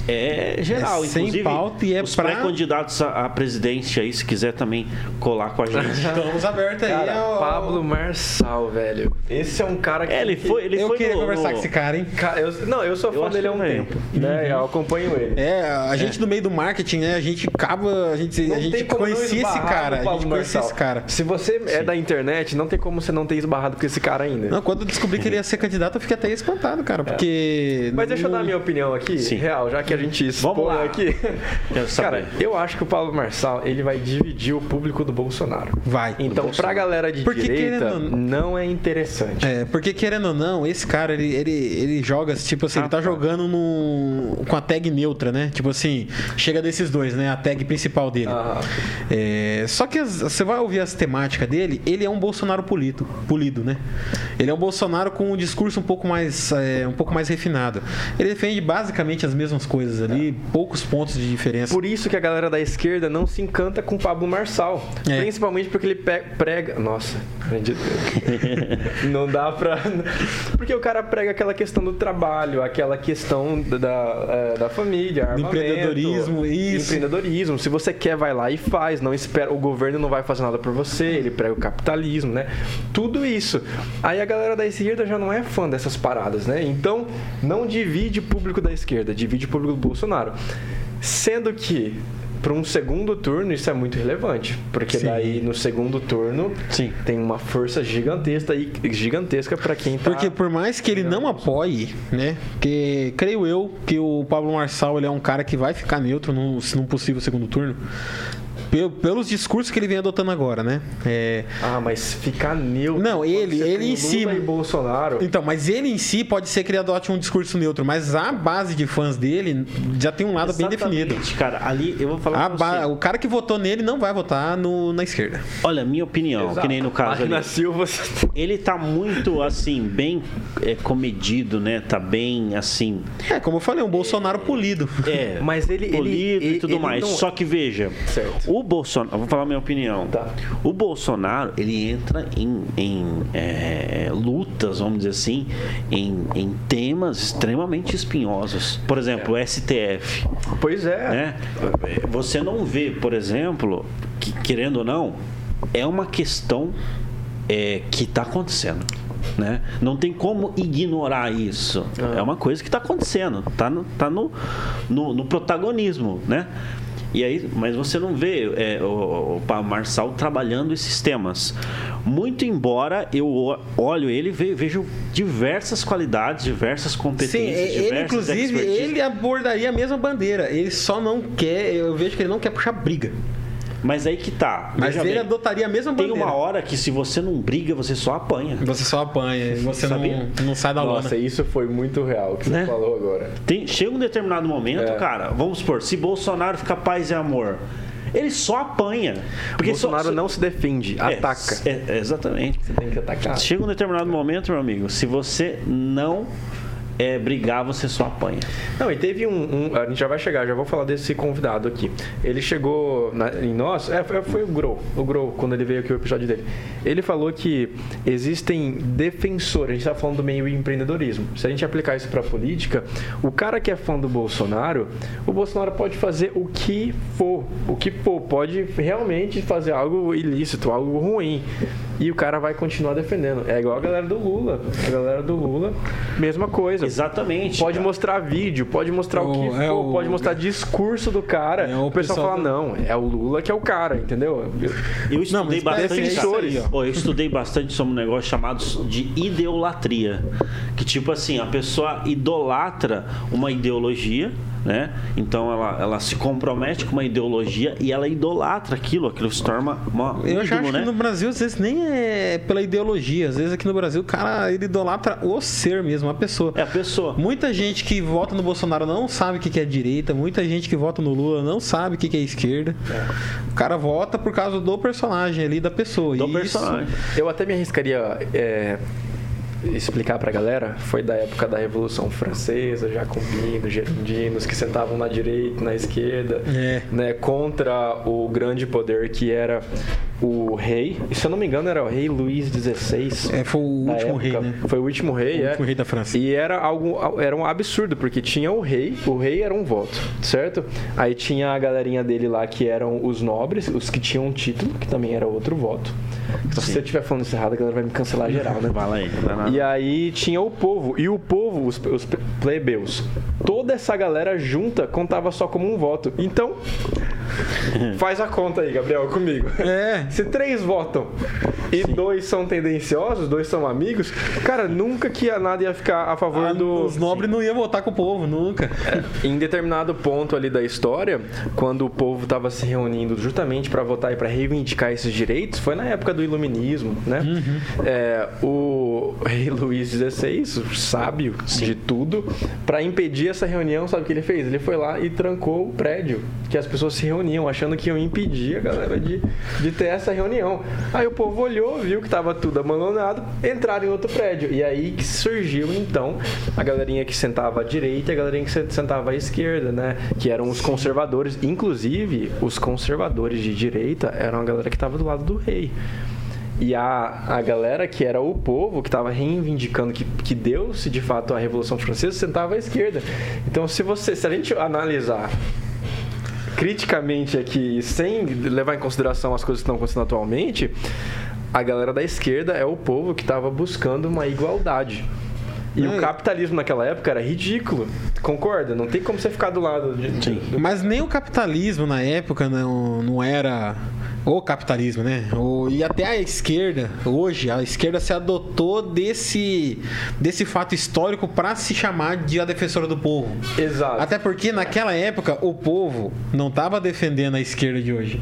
é geral, É sem inclusive pauta e é os pra- pré-candidatos à à presidência aí, se quiser também colar com a gente. Estamos abertos aí. Cara, ao- Pablo Marçal, velho. Esse é um cara que. É, ele foi, ele eu foi queria no- conversar no- com esse cara, hein? Cara, eu- não, eu sou Eu fã acho dele há um tempo. Né? Eu acompanho ele. É, a gente no meio do marketing, né? A gente acaba, a gente, Não a gente conhecia esse cara, a gente conhecia esse cara. Se você é da internet, não tem como você não ter esbarrado com esse cara ainda. Não, quando eu descobri que ele ia ser candidato, eu fiquei até espantado, cara, porque... Mas deixa eu dar a minha opinião aqui, Sim. real, já que a gente expõe lá. aqui. Saber. Cara, eu acho que o Pablo Marçal, ele vai dividir o público do Bolsonaro. Vai. Então, pra galera de Porque direita, querendo não é interessante. É, porque querendo ou não, esse cara, ele, ele, ele joga, tipo assim, ele tá Rapaz. jogando no, com a tag neutra, né? Tipo assim, chega desses dois, né? A tag principal dele. Ah. É, só que as- você vai ouvir as temáticas dele, ele é um Bolsonaro polido, polido, né? Ele é um Bolsonaro com um discurso um pouco mais, é, um pouco mais refinado. Ele defende basicamente as mesmas coisas ali, poucos pontos de diferença. Por isso que a galera da esquerda não se encanta com o Pablo Marçal. É. Principalmente porque ele prega. Nossa, não dá pra. Porque o cara prega aquela questão do trabalho, aquela questão da, da, é, família, armamento, empreendedorismo, isso. Empreendedorismo. Se você quer, vai lá e faz. Não espera. O governo não vai fazer nada por você. Ele prega o capitalismo, né? Tudo isso. Aí a galera da esquerda já não é fã dessas paradas, né? Então, não divide público da esquerda, divide público do Bolsonaro. Sendo que para um segundo turno isso é muito relevante, porque Sim. daí no segundo turno Sim. tem uma força gigantesca aí, gigantesca para quem tá Porque por mais que ele não apoie, né? Porque creio eu que o Pablo Marçal ele é um cara que vai ficar neutro num, num possível segundo turno. Pe- Pelos discursos que ele vem adotando agora, né? É, Ah, mas ficar neutro. Não, ele- você ele tem em si- Lula e Bolsonaro. Então, mas ele em si pode ser que ele adote um discurso neutro, mas a base de fãs dele já tem um lado bem definido. Exatamente, Cara, ali eu vou falar A pra ba- você. O cara que votou nele não vai votar no- na esquerda. Olha, minha opinião, que nem no caso Marina ali. Silva. Ele tá muito, assim, bem é, comedido, né? Tá bem, assim... É, como eu falei, um Bolsonaro polido. É, Mas ele- ele- polido ele- e tudo ele mais. não- Só que veja, Certo. o Bolsonaro, vou falar minha opinião. Tá. O Bolsonaro ele entra em, em, é, lutas, vamos dizer assim, em, em temas extremamente espinhosos. Por exemplo, o STF. Pois é. né? Você não vê, por exemplo, que, querendo ou não, é uma questão é, que está acontecendo. Né? Não tem como ignorar isso. Ah. É uma coisa que está acontecendo. Está no, tá no, no, no protagonismo. Né? E aí, mas você não vê é, o, o Marçal trabalhando esses temas. Muito embora eu olho ele e ve- vejo diversas qualidades, diversas Sim, competências. ele diversas inclusive, expertise. ele abordaria a mesma bandeira. Ele só não quer, eu vejo que ele não quer puxar briga. Mas aí que tá. Mas ele bem, adotaria a mesma Tem bandeira. uma hora que se você não briga, você só apanha. Você só apanha, você Sabia? não, não sai da Nossa, lona. isso foi muito real que Né? você falou agora. Tem, chega um determinado momento, É. cara, vamos supor, se Bolsonaro fica paz e amor, ele só apanha. Porque Bolsonaro só, só- não se defende, É, ataca. é, exatamente. Você tem que atacar. Chega um determinado momento, meu amigo, se você não é, brigar, você só apanha. Não, e teve um, um- A gente já vai chegar, já vou falar desse convidado aqui. Ele chegou na- em nós. É, foi, foi o Grow. O Grow, quando ele veio aqui o episódio dele. Ele falou que existem defensores. A gente tá falando do meio empreendedorismo. Se a gente aplicar isso pra política, o cara que é fã do Bolsonaro, o Bolsonaro pode fazer o que for. O que for. Pode realmente fazer algo ilícito, algo ruim. E o cara vai continuar defendendo. É igual a galera do Lula. A galera do Lula, mesma coisa. Exatamente. Pode cara. mostrar vídeo, pode mostrar o, O- que é for, o- pode mostrar discurso do cara. É o o pessoal pessoal fala, do- não, é o Lula que é o cara, entendeu? Eu estudei mas bastante. defensores. cara. Pô, eu estudei bastante sobre um negócio chamado de ideolatria. Que tipo assim, a pessoa idolatra uma ideologia, né? Então ela, ela se compromete com uma ideologia e ela idolatra aquilo, aquilo se torna uma, um Eu já ídolo, acho né? que no Brasil, às vezes, nem é pela ideologia. Às vezes aqui no Brasil, o cara, ele idolatra o ser mesmo, a pessoa. É a pessoa. Muita gente que vota no Bolsonaro não sabe o que é direita, muita gente que vota no Lula não sabe o que é esquerda. O cara vota por causa do personagem ali, da pessoa. Do E personagem. Eu até me arriscaria é, explicar pra galera, foi da época da Revolução Francesa, jacobinos, gerondinos, que sentavam na direita, na esquerda, É. né, contra o grande poder que era o rei. E, se eu não me engano, era o rei Luís XVI. É, foi o último rei, época. né? Foi o último rei, O é. último rei da França. E era algo era um absurdo, porque tinha o rei, o rei era um voto, certo? Aí tinha a galerinha dele lá que eram os nobres, os que tinham um título, que também era outro voto. Então, se eu estiver falando isso errado, a galera vai me cancelar geral, né? Fala aí. E aí tinha o povo. E o povo, os, os plebeus, toda essa galera junta contava só como um voto. Então, faz a conta aí, Gabriel, comigo. É. Se três votam e dois são tendenciosos, dois são amigos, cara, nunca que a nada ia ficar a favor Ah, do. Os nobres não iam votar com o povo, nunca. Em determinado ponto ali da história, quando o povo estava se reunindo justamente para votar e para reivindicar esses direitos, foi na época do iluminismo, né? É, o rei Luís XVI, o sábio de tudo, para impedir essa reunião, sabe o que ele fez? Ele foi lá e trancou o prédio que as pessoas se reuniam, achando que iam impedir a galera de, de ter essa reunião. Aí o povo olhou, viu que estava tudo abandonado, entraram em outro prédio. E aí que surgiu, então, a galerinha que sentava à direita e a galerinha que se- sentava à esquerda, né? Que eram os conservadores. Inclusive, os conservadores de direita eram a galera que estava do lado do rei. E a, a galera que era o povo, que estava reivindicando que, que deu-se de fato a Revolução Francesa, sentava à esquerda. Então, se você, se a gente analisar criticamente aqui, sem levar em consideração as coisas que estão acontecendo atualmente, a galera da esquerda é o povo que estava buscando uma igualdade. E É. o capitalismo naquela época era ridículo. Concorda? Não tem como você ficar do lado de. do- Mas nem o capitalismo na época não, não era o capitalismo, né? O, e até a esquerda, hoje, a esquerda se adotou desse, desse fato histórico para se chamar de a defensora do povo. Exato. Até porque naquela época o povo não estava defendendo a esquerda de hoje.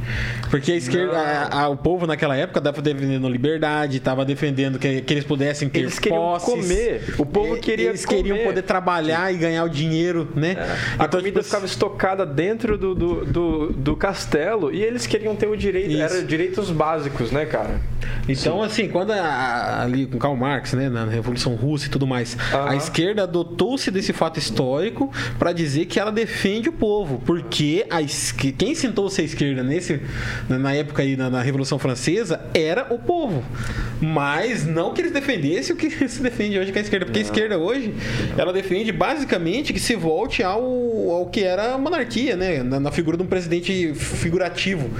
Porque a esquerda, a- a- o povo naquela época estava defendendo liberdade, estava defendendo que, que eles pudessem ter Eles queriam posses. comer. O povo queria Eles queriam comer. poder trabalhar e ganhar o dinheiro, né? A Então, comida tipo, ficava estocada dentro do, do, do, do castelo e eles queriam ter o direito. Isso. Era direitos básicos, né, cara? Então, assim, quando a- ali com Karl Marx, né, na Revolução Russa e tudo mais, Aham. a esquerda adotou-se desse fato histórico para dizer que ela defende o povo, porque a quem sentou-se à esquerda nesse na, época aí na, na Revolução Francesa era o povo, mas não que eles defendessem o que se defende hoje com a esquerda, porque a esquerda hoje ela defende basicamente que se volte ao, ao que era a monarquia, né, na, na figura de um presidente figurativo.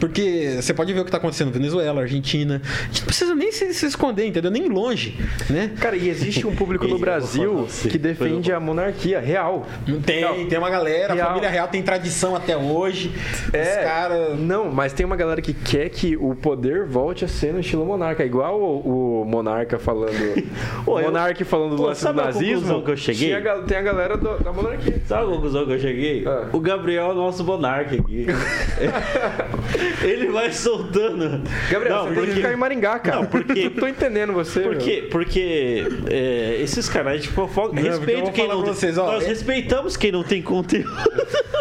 Porque você pode ver o que está acontecendo na Venezuela, Argentina. A gente não precisa nem se, se esconder, entendeu? Nem longe, né? Cara, e existe um público no Brasil que defende a monarquia real. Tem, Real. tem uma galera, Real. a família real tem tradição até hoje. Os É, caras. Não, mas tem uma galera que quer que o poder volte a ser no estilo monarca. Igual o, o monarca falando. O monarca falando do lance do nazismo. conclusão que eu cheguei? A tem a galera do- da monarquia. Sabe a conclusão que eu cheguei? Ah. O Gabriel é o nosso monarca aqui. Ele vai soltando. Gabriel, não, você tem que ficar em Maringá, cara. Não, porque- Não tô entendendo você. Por meu. quê? Porque é, esses canais de fofoca. porque eu Respeito quem não vocês, ó, nós é- respeitamos quem não tem conteúdo.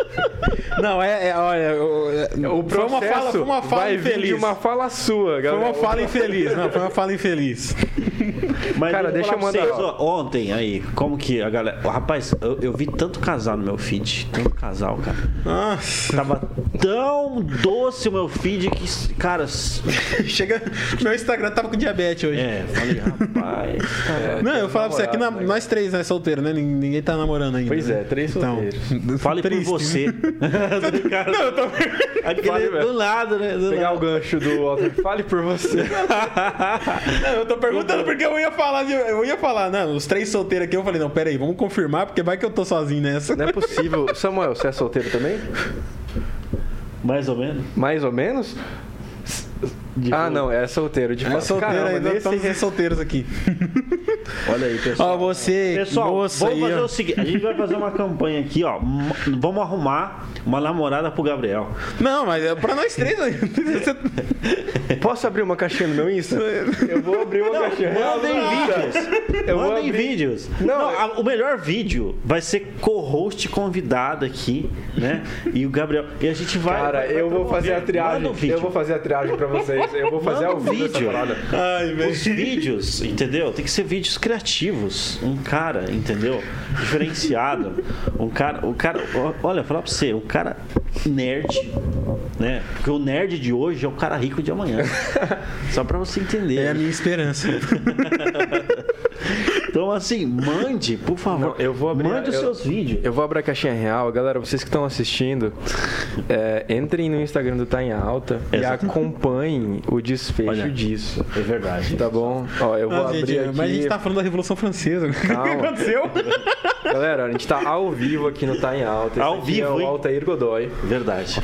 Não, é, é, olha, o- é- O foi uma fala, foi uma fala vai infeliz. uma fala sua, Foi galera. uma fala infeliz, não, foi uma fala infeliz. Mas Cara, deixa eu mandar- vocês, ó, ontem aí, como que a galera. Rapaz, eu, eu vi tanto casal no meu feed. Tanto casal, cara. Nossa. Tava tão doce meu feed que, cara. Chega. Meu Instagram tava com diabetes hoje. É, falei, rapaz. É, Não, eu falava pra você, aqui na- né? nós três, né, solteiro, né? Nin- Ninguém tá namorando ainda. Pois né? é, três solteiros. Fale triste. por você. Brincando. Não, eu tô... Aquele mesmo. do lado, né? Do Pegar o lado. gancho do Walter. Fale por você. Não, eu tô perguntando porque eu ia falar, de- eu ia falar, não, os três solteiros aqui, eu falei, não, pera aí, vamos confirmar, porque vai que eu tô sozinho nessa. Não é possível. Samuel, você é solteiro também? Mais ou menos. Mais ou menos? De ah, não, é solteiro. De É fato. solteiro Caramba, ainda, nesse- estamos os solteiros aqui. Olha aí, pessoal. Ó, você, Pessoal, moça vamos aí, fazer ó. o seguinte: a gente vai fazer uma campanha aqui, ó. Vamos arrumar uma namorada pro Gabriel. Não, mas é pra nós três. Posso abrir uma caixinha no meu Insta? Eu vou abrir uma caixinha. Mandem vídeos. Eu Mandem abrir- vídeos. Não, Não, eu- a- o melhor vídeo vai ser co-host convidado aqui, né? E o Gabriel. E a gente vai. Cara, vai- vai eu vou fazer a triagem. Eu vou fazer a triagem pra vocês. Eu vou fazer Manda ao o vídeo. Ai. Os vídeos, entendeu? Tem que ser vídeos criativos. Um cara, entendeu? Diferenciado. Um cara, o cara, olha, falar pra você, o cara nerd, né? Porque o nerd de hoje é o cara rico de amanhã. Só pra você entender. É a minha esperança. Então, assim, mande, por favor. Não, eu vou abrir- Mande os eu- seus vídeos. Eu vou abrir a caixinha real. Galera, vocês que estão assistindo, é, entrem no Instagram do Tá em Alta e Exato. acompanhem o desfecho Olha. disso. É verdade. Tá bom? Ó, eu vou Não, abrir gente, aqui. mas a gente tá falando da Revolução Francesa. O que Calma. aconteceu? Galera, a gente tá ao vivo aqui no Tá em Alta. Esse Ao aqui vivo, é o? Altair Godoy. Verdade.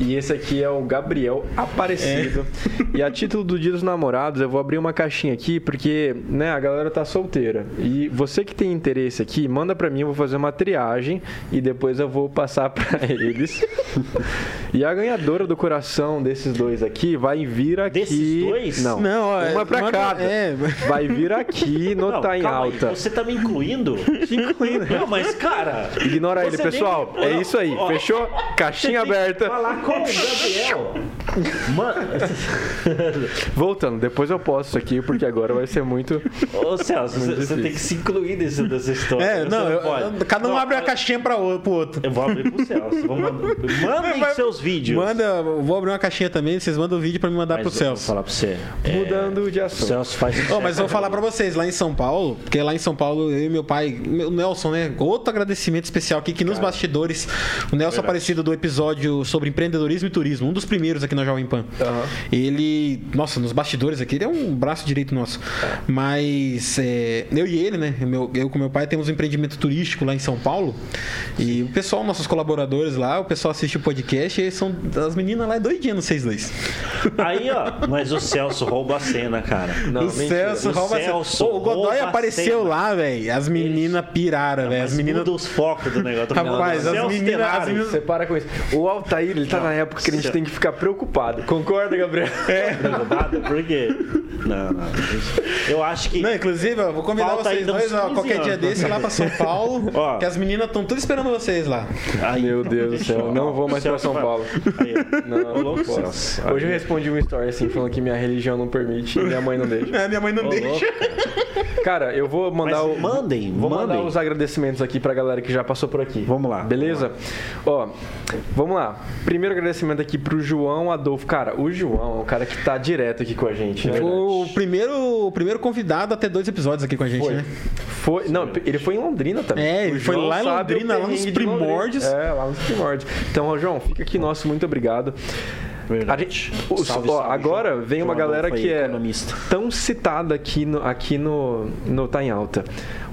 E esse aqui é o Gabriel Aparecido. E a título do Dia dos Namorados, eu vou abrir uma caixinha aqui, porque né, a galera tá solteira. E você que tem interesse aqui, manda pra mim, eu vou fazer uma triagem e depois eu vou passar pra eles. E a ganhadora do coração desses dois aqui vai vir aqui. Desses dois? Não, Não, ó, uma pra manda- cada. é. Vai vir aqui no Não, Tá em calma aí, Alta. Você tá me incluindo? Incluindo. Não, mas, cara. Ignora ele, nem- pessoal. Ó, É isso aí. ó, Fechou? Caixinha aberta. Falar com o Gabriel. Mano, Voltando, depois eu posto isso aqui, porque agora vai ser muito. ô Celso, você, tem que se incluir nesse, nessa história. É, Você não, eu- pode. eu- cada um Não, abre a olha, caixinha pra o- pro outro. Eu vou abrir pro Celso. Mandem Vai- seus vídeos. Manda, eu vou abrir uma caixinha também, vocês mandam o vídeo pra me mandar Mas pro eu vou Celso. falar pra você. é, Mudando de o assunto. Celso faz. Ó, mas eu vou falar pra vocês, lá em São Paulo, porque lá em São Paulo, eu e meu pai, o Nelson, né? Outro agradecimento especial aqui, que nos bastidores, o Nelson aparecido do episódio sobre empreendedorismo e turismo, um dos primeiros aqui na Jovem Pan. Aham. Ele, nossa, nos bastidores aqui, ele é um braço direito nosso. Mas é, eu e ele, né? Meu, eu com meu pai temos um empreendimento turístico lá em São Paulo. E o pessoal, nossos colaboradores lá, o pessoal assiste o podcast e são. As meninas lá é doidinha no vocês dois. Aí, ó, mas o Celso rouba a cena, cara. Não, o mentira. Celso O rouba a Celso cena. Ô, O Godoy rouba a apareceu cena. lá, velho. As meninas piraram, velho. As meninas. muda os focos do negócio. Rapaz, as Celso meninas- meninas- Você para com isso. O Altair, ele tá na época que a gente tem que ficar preocupado. Concorda, Gabriel? É. Preocupado? Por quê? Não, não. Eu acho que. Não, inclusive, eu vou convidar Falta vocês dois, ó, 15 qualquer dia desse lá pra São Paulo. Ó. que as meninas estão tudo esperando vocês lá. Aí, Meu Deus do céu, não vou mais pra São Paulo. Aí. Não, louco. Hoje eu respondi uma story assim, falando que minha religião não permite e minha mãe não deixa. É, minha mãe não Ô, deixa. louco. Cara, eu vou mandar Mas o. mandem, Vou mandem. mandar os agradecimentos aqui pra galera que já passou por aqui. Vamos lá. Beleza? Ó, vamos lá. Primeiro agradecimento aqui pro João Adolfo. Cara, o João é um cara que tá direto aqui com a gente, né? O primeiro, o primeiro convidado a ter dois episódios aqui com a gente, Foi. né? Foi, não, ele foi em Londrina também. É, ele O foi lá em o Londrina, lá nos primórdios. É, lá nos primórdios. Então, João, fica aqui nosso muito obrigado. A gente, os- Salve, ó, salve, agora João. vem uma João galera que é economista. tão citada aqui no, aqui no, no Tá em Alta.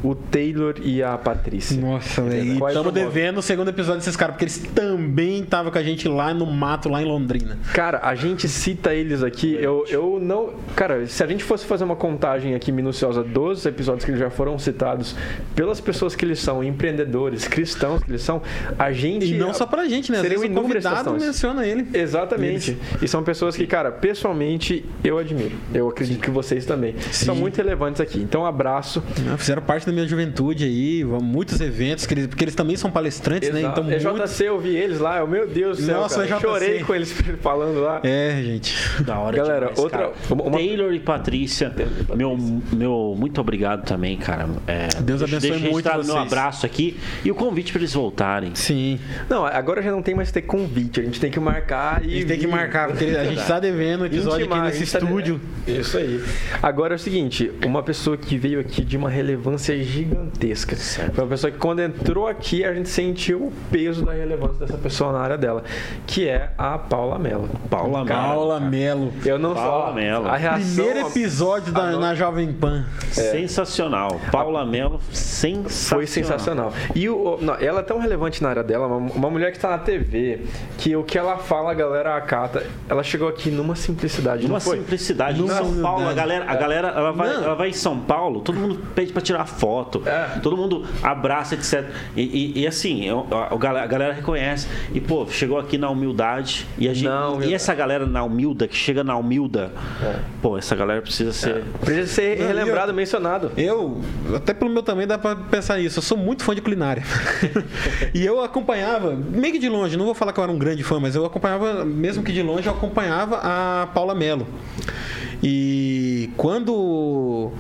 O Taylor e a Patrícia. Nossa, velho. Estamos devendo o segundo episódio desses caras, porque eles também estavam com a gente lá no mato, lá em Londrina. Cara, a gente cita eles aqui. Eu, eu não. Cara, se a gente fosse fazer uma contagem aqui minuciosa dos episódios que eles já foram citados, pelas pessoas que eles são, empreendedores, cristãos que eles são, a gente. E não só pra gente, né? Às Seriam vezes o convidado menciona ele. Exatamente. E são pessoas que, cara, pessoalmente eu admiro. Eu acredito que vocês também. São muito relevantes aqui. Então, abraço. Não, Fizeram parte da minha juventude aí, muitos eventos, que eles, porque eles também são palestrantes, né? Exato. Então, EJC, muitos... eu vi eles lá, eu, meu Deus do céu, Nossa, cara, eu chorei com eles falando lá. É, gente. Da hora Galera, demais, outra- uma- Taylor e Patrícia, meu, meu muito obrigado também, cara. É, Deus deixa- abençoe deixa muito registrado meu vocês. abraço aqui e o convite para eles voltarem. Sim. Não, agora já não tem mais ter convite, a gente tem que marcar e. A gente tem que marcar, porque a gente tá devendo episódio Intimar, aqui nesse tá- estúdio. Isso aí. Agora é o seguinte, uma pessoa que veio aqui de uma relevância gigantesca. Certo. Foi uma pessoa que quando entrou aqui a gente sentiu o peso da relevância dessa pessoa na área dela, que é a Paula Mello. Paula Cara, Paula Melo. Eu não Paula Mello. a reação Primeiro episódio da, na Jovem Pan. Sensacional. Paula Mello, sensacional. Foi sensacional. E o, não, ela é tão relevante na área dela, uma, uma mulher que está na TV, que o que ela fala, a galera acata. Ela chegou aqui numa simplicidade, Uma não foi? simplicidade. Em Numa São Paulo, a galera, a galera ela, vai, Não. ela vai em São Paulo, todo mundo pede pra tirar foto, É. todo mundo abraça, etc. E, e- e assim, eu- a, a galera- reconhece. E, pô, chegou aqui na humildade. E, a gente, Na e essa galera na humilda, que chega na humilda, pô, essa galera precisa ser. Precisa ser Não, relembrado, eu- mencionado. Eu, até pelo meu tamanho, dá pra pensar nisso. Eu sou muito fã de culinária. e eu acompanhava, meio que de longe, não vou falar que eu era um grande fã, mas eu acompanhava, mesmo que de longe, eu acompanhava a Paula Mello. E quando.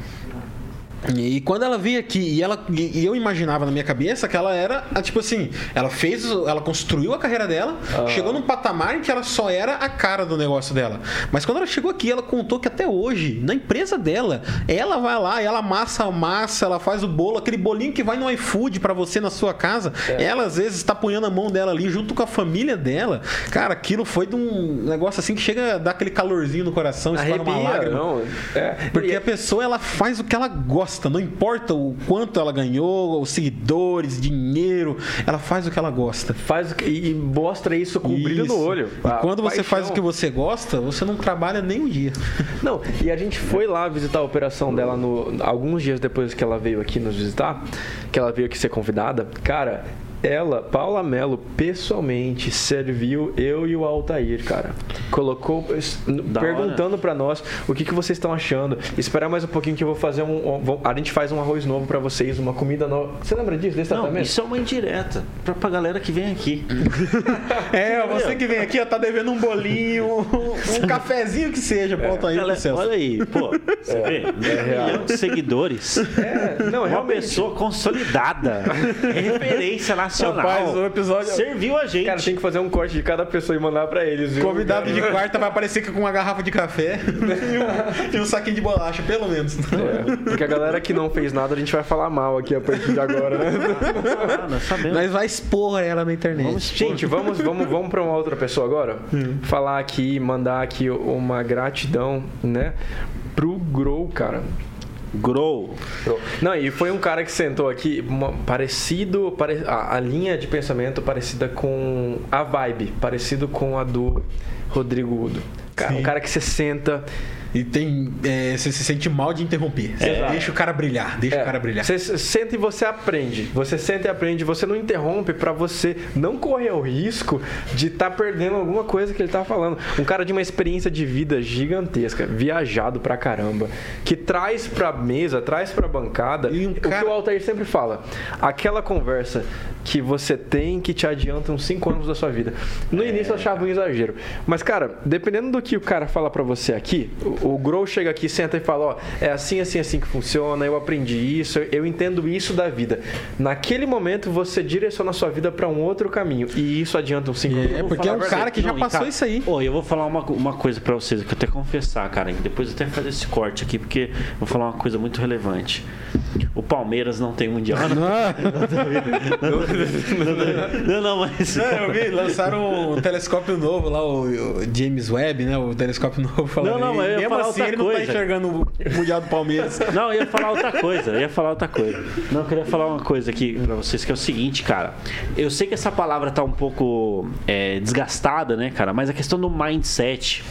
E quando ela veio aqui, e, ela, e eu imaginava na minha cabeça que ela era, tipo assim, ela fez, ela construiu a carreira dela, chegou num patamar em que ela só era a cara do negócio dela. Mas quando ela chegou aqui, ela contou que até hoje, na empresa dela, ela vai lá, ela amassa a massa, ela faz o bolo, aquele bolinho que vai no iFood pra você na sua casa, ela às vezes está apunhando a mão dela ali junto com a família dela. Cara, aquilo foi de um negócio assim que chega a dar aquele calorzinho no coração, escorre uma lágrima. não. É. Porque E- a pessoa ela faz o que ela gosta, não importa o quanto ela ganhou, os seguidores, dinheiro, ela faz o que ela gosta. faz o que- e mostra isso com brilho no Isso. olho. E quando você faz paixão. o que você gosta, você não trabalha nem um dia. Não, e a gente foi lá visitar a operação dela no, alguns dias depois que ela veio aqui nos visitar, que ela veio aqui ser convidada. Cara, ela, Paula Mello, pessoalmente serviu eu e o Altair, cara. Colocou Da perguntando pra nós o que, que vocês estão achando. Esperar mais um pouquinho que eu vou fazer um, um- a gente faz um arroz novo pra vocês, uma comida nova. Você lembra disso desse Não, tratamento? isso é uma indireta pra, pra galera que vem aqui. É, você que vem aqui, ó, tá devendo um bolinho, um, um cafezinho que seja, pro Altair Galera, Celso. olha aí, pô, você vê? Um milhão de seguidores. É, não, uma realmente. pessoa consolidada. É referência nacional. Rapaz, o episódio- Serviu a gente. Cara, tem que fazer um corte de cada pessoa e mandar pra eles, viu? Convidado de quarta vai aparecer com uma garrafa de café e, um, e um saquinho de bolacha, pelo menos. É, porque a galera que não fez nada, a gente vai falar mal aqui a partir de agora, né? Ah, nós sabemos. Nós vai expor ela na internet. Vamos Gente, vamos, vamos, vamos para uma outra pessoa agora? Falar aqui, mandar aqui uma gratidão, né? Pro Grow, cara. Grow. Não, e foi um cara que sentou aqui, uma- parecido, pare- a, a linha de pensamento parecida com a vibe, parecido com a do Rodrigo Udo. Cara, um cara que você senta, E tem. é, você se sente mal de interromper. Exato. Deixa o cara brilhar, deixa É, o cara brilhar. Você senta e você aprende. Você senta e aprende. Você não interrompe pra você não correr o risco de estar perdendo alguma coisa que ele tá falando. Um cara de uma experiência de vida gigantesca, viajado pra caramba, que traz pra mesa, traz pra bancada um o cara- que o Altair sempre fala. Aquela conversa que você tem que te adianta uns 5 anos da sua vida. No início eu achava um exagero. Mas, cara, dependendo do que o cara fala pra você aqui, o, o Grow chega aqui, senta e fala, ó, é assim, assim, assim que funciona, eu aprendi isso, eu, eu entendo isso da vida. Naquele momento você direciona a sua vida pra um outro caminho. E isso adianta uns 5 É, porque é um cara que já Não, e, passou cara, isso aí. Ô, eu vou falar uma, uma coisa pra vocês, que eu até confessar, cara. e Depois eu até fazer esse corte aqui, porque eu vou falar uma coisa muito relevante. O Palmeiras não tem mundial. Não, não, mas. É, eu vi, lançaram um telescópio novo lá, o, o James Webb, né? O telescópio novo falando. Não, não, mas eu ia falar assim outra ele não tá coisa. enxergando o Mundial do Palmeiras. Não, eu ia falar outra coisa. Eu ia falar outra coisa. Não, eu queria falar uma coisa aqui pra vocês, que é o seguinte, cara. Eu sei que essa palavra tá um pouco é, desgastada, né, cara? Mas a questão do mindset.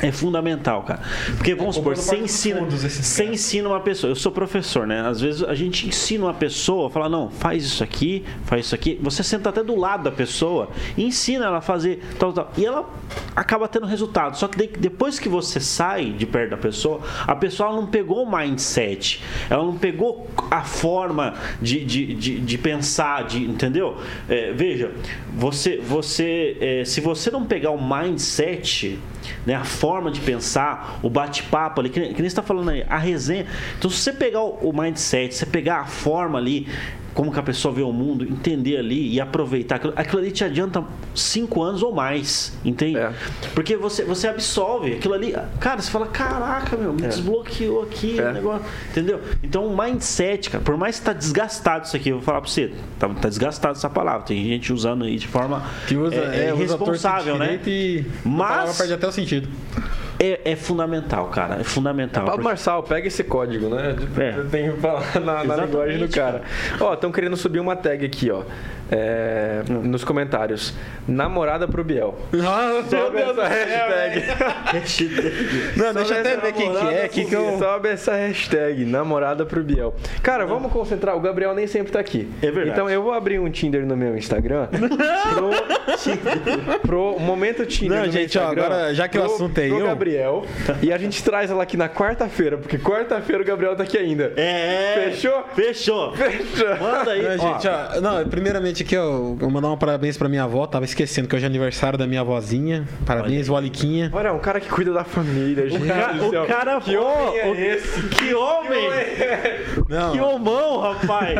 É fundamental, cara. Porque vamos supor, ocupando você ensina, você ensina uma pessoa. Eu sou professor, né? Às vezes a gente ensina uma pessoa, fala, não, faz isso aqui, faz isso aqui. Você senta até do lado da pessoa e ensina ela a fazer tal, tal. E ela acaba tendo resultado. Só que de- depois que você sai de perto da pessoa, a pessoa não pegou o mindset, ela não pegou a forma de, de, de, de pensar, de, entendeu? É, veja, você, você é, se você não pegar o mindset, né, a forma de pensar, o bate-papo ali, que, que nem você está falando aí, a resenha. Então, se você pegar o, o mindset, se você pegar a forma ali, como que a pessoa vê o mundo, entender ali e aproveitar aquilo, aquilo ali te adianta cinco anos ou mais, entende? É. Porque você, você absorve aquilo ali, cara, você fala, caraca, meu, me desbloqueou aqui É. o negócio, entendeu? Então, o mindset, cara, por mais que tá desgastado isso aqui, eu vou falar pra você, tá, tá desgastado essa palavra, tem gente usando aí de forma Que usa, é, é, irresponsável, né? E Mas- a palavra perde até o sentido. É, é fundamental, cara, é fundamental. Pablo porque- Marçal, pega esse código, né? É. Tem que falar na, na linguagem do cara. Ó, estão querendo subir uma tag aqui, ó. É, nos comentários. Namorada pro Biel. Sobe essa hashtag. Não, deixa eu Sobe até essa ver quem que é. Quem que pro Biel. eu... Sobe essa hashtag, namorada pro Biel. Cara, vamos concentrar. O Gabriel nem sempre tá aqui. É verdade. Então eu vou abrir um Tinder no meu Instagram. pro, pro momento Tinder. Não, no meu gente, ó, agora, já que o pro- assunto é pro eu- Gabriel. E a gente traz ela aqui na quarta-feira, porque quarta-feira o Gabriel tá aqui ainda. É. Fechou? Fechou. Fechou. Manda aí, Não, ó. gente, ó, não, primeiramente aqui, ó, eu vou mandar um parabéns pra minha avó, tava esquecendo que hoje é aniversário da minha avózinha. Parabéns, Voliquinha. Olha, um cara que cuida da família, gente. O cara, o cara que homem é o- esse? Que homem! Não, Que homão, rapaz!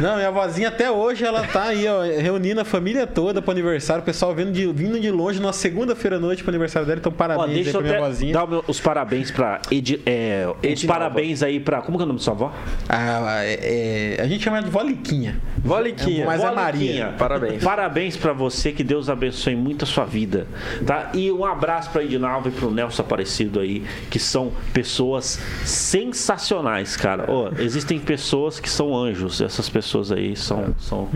não, minha avózinha até hoje ela tá aí, ó, reunindo a família toda pro aniversário, o pessoal vindo de, vindo de longe numa segunda-feira à noite pro aniversário dela, então Ó, parabéns aí deixa eu pra minha até avózinha. meu- os parabéns pra Edi, é, os parabéns aí pra. Como que é o nome da sua avó? Ah, é- é, a gente chama de Voliquinha. Voliquinha. Mas é Voliquinha. Maria. Parabéns. Parabéns pra você, que Deus abençoe muito a sua vida, tá? E um abraço pra Edinalva e pro Nelson Aparecido aí, que são pessoas sensacionais, cara. Ó, existem pessoas que são anjos, essas pessoas aí são, são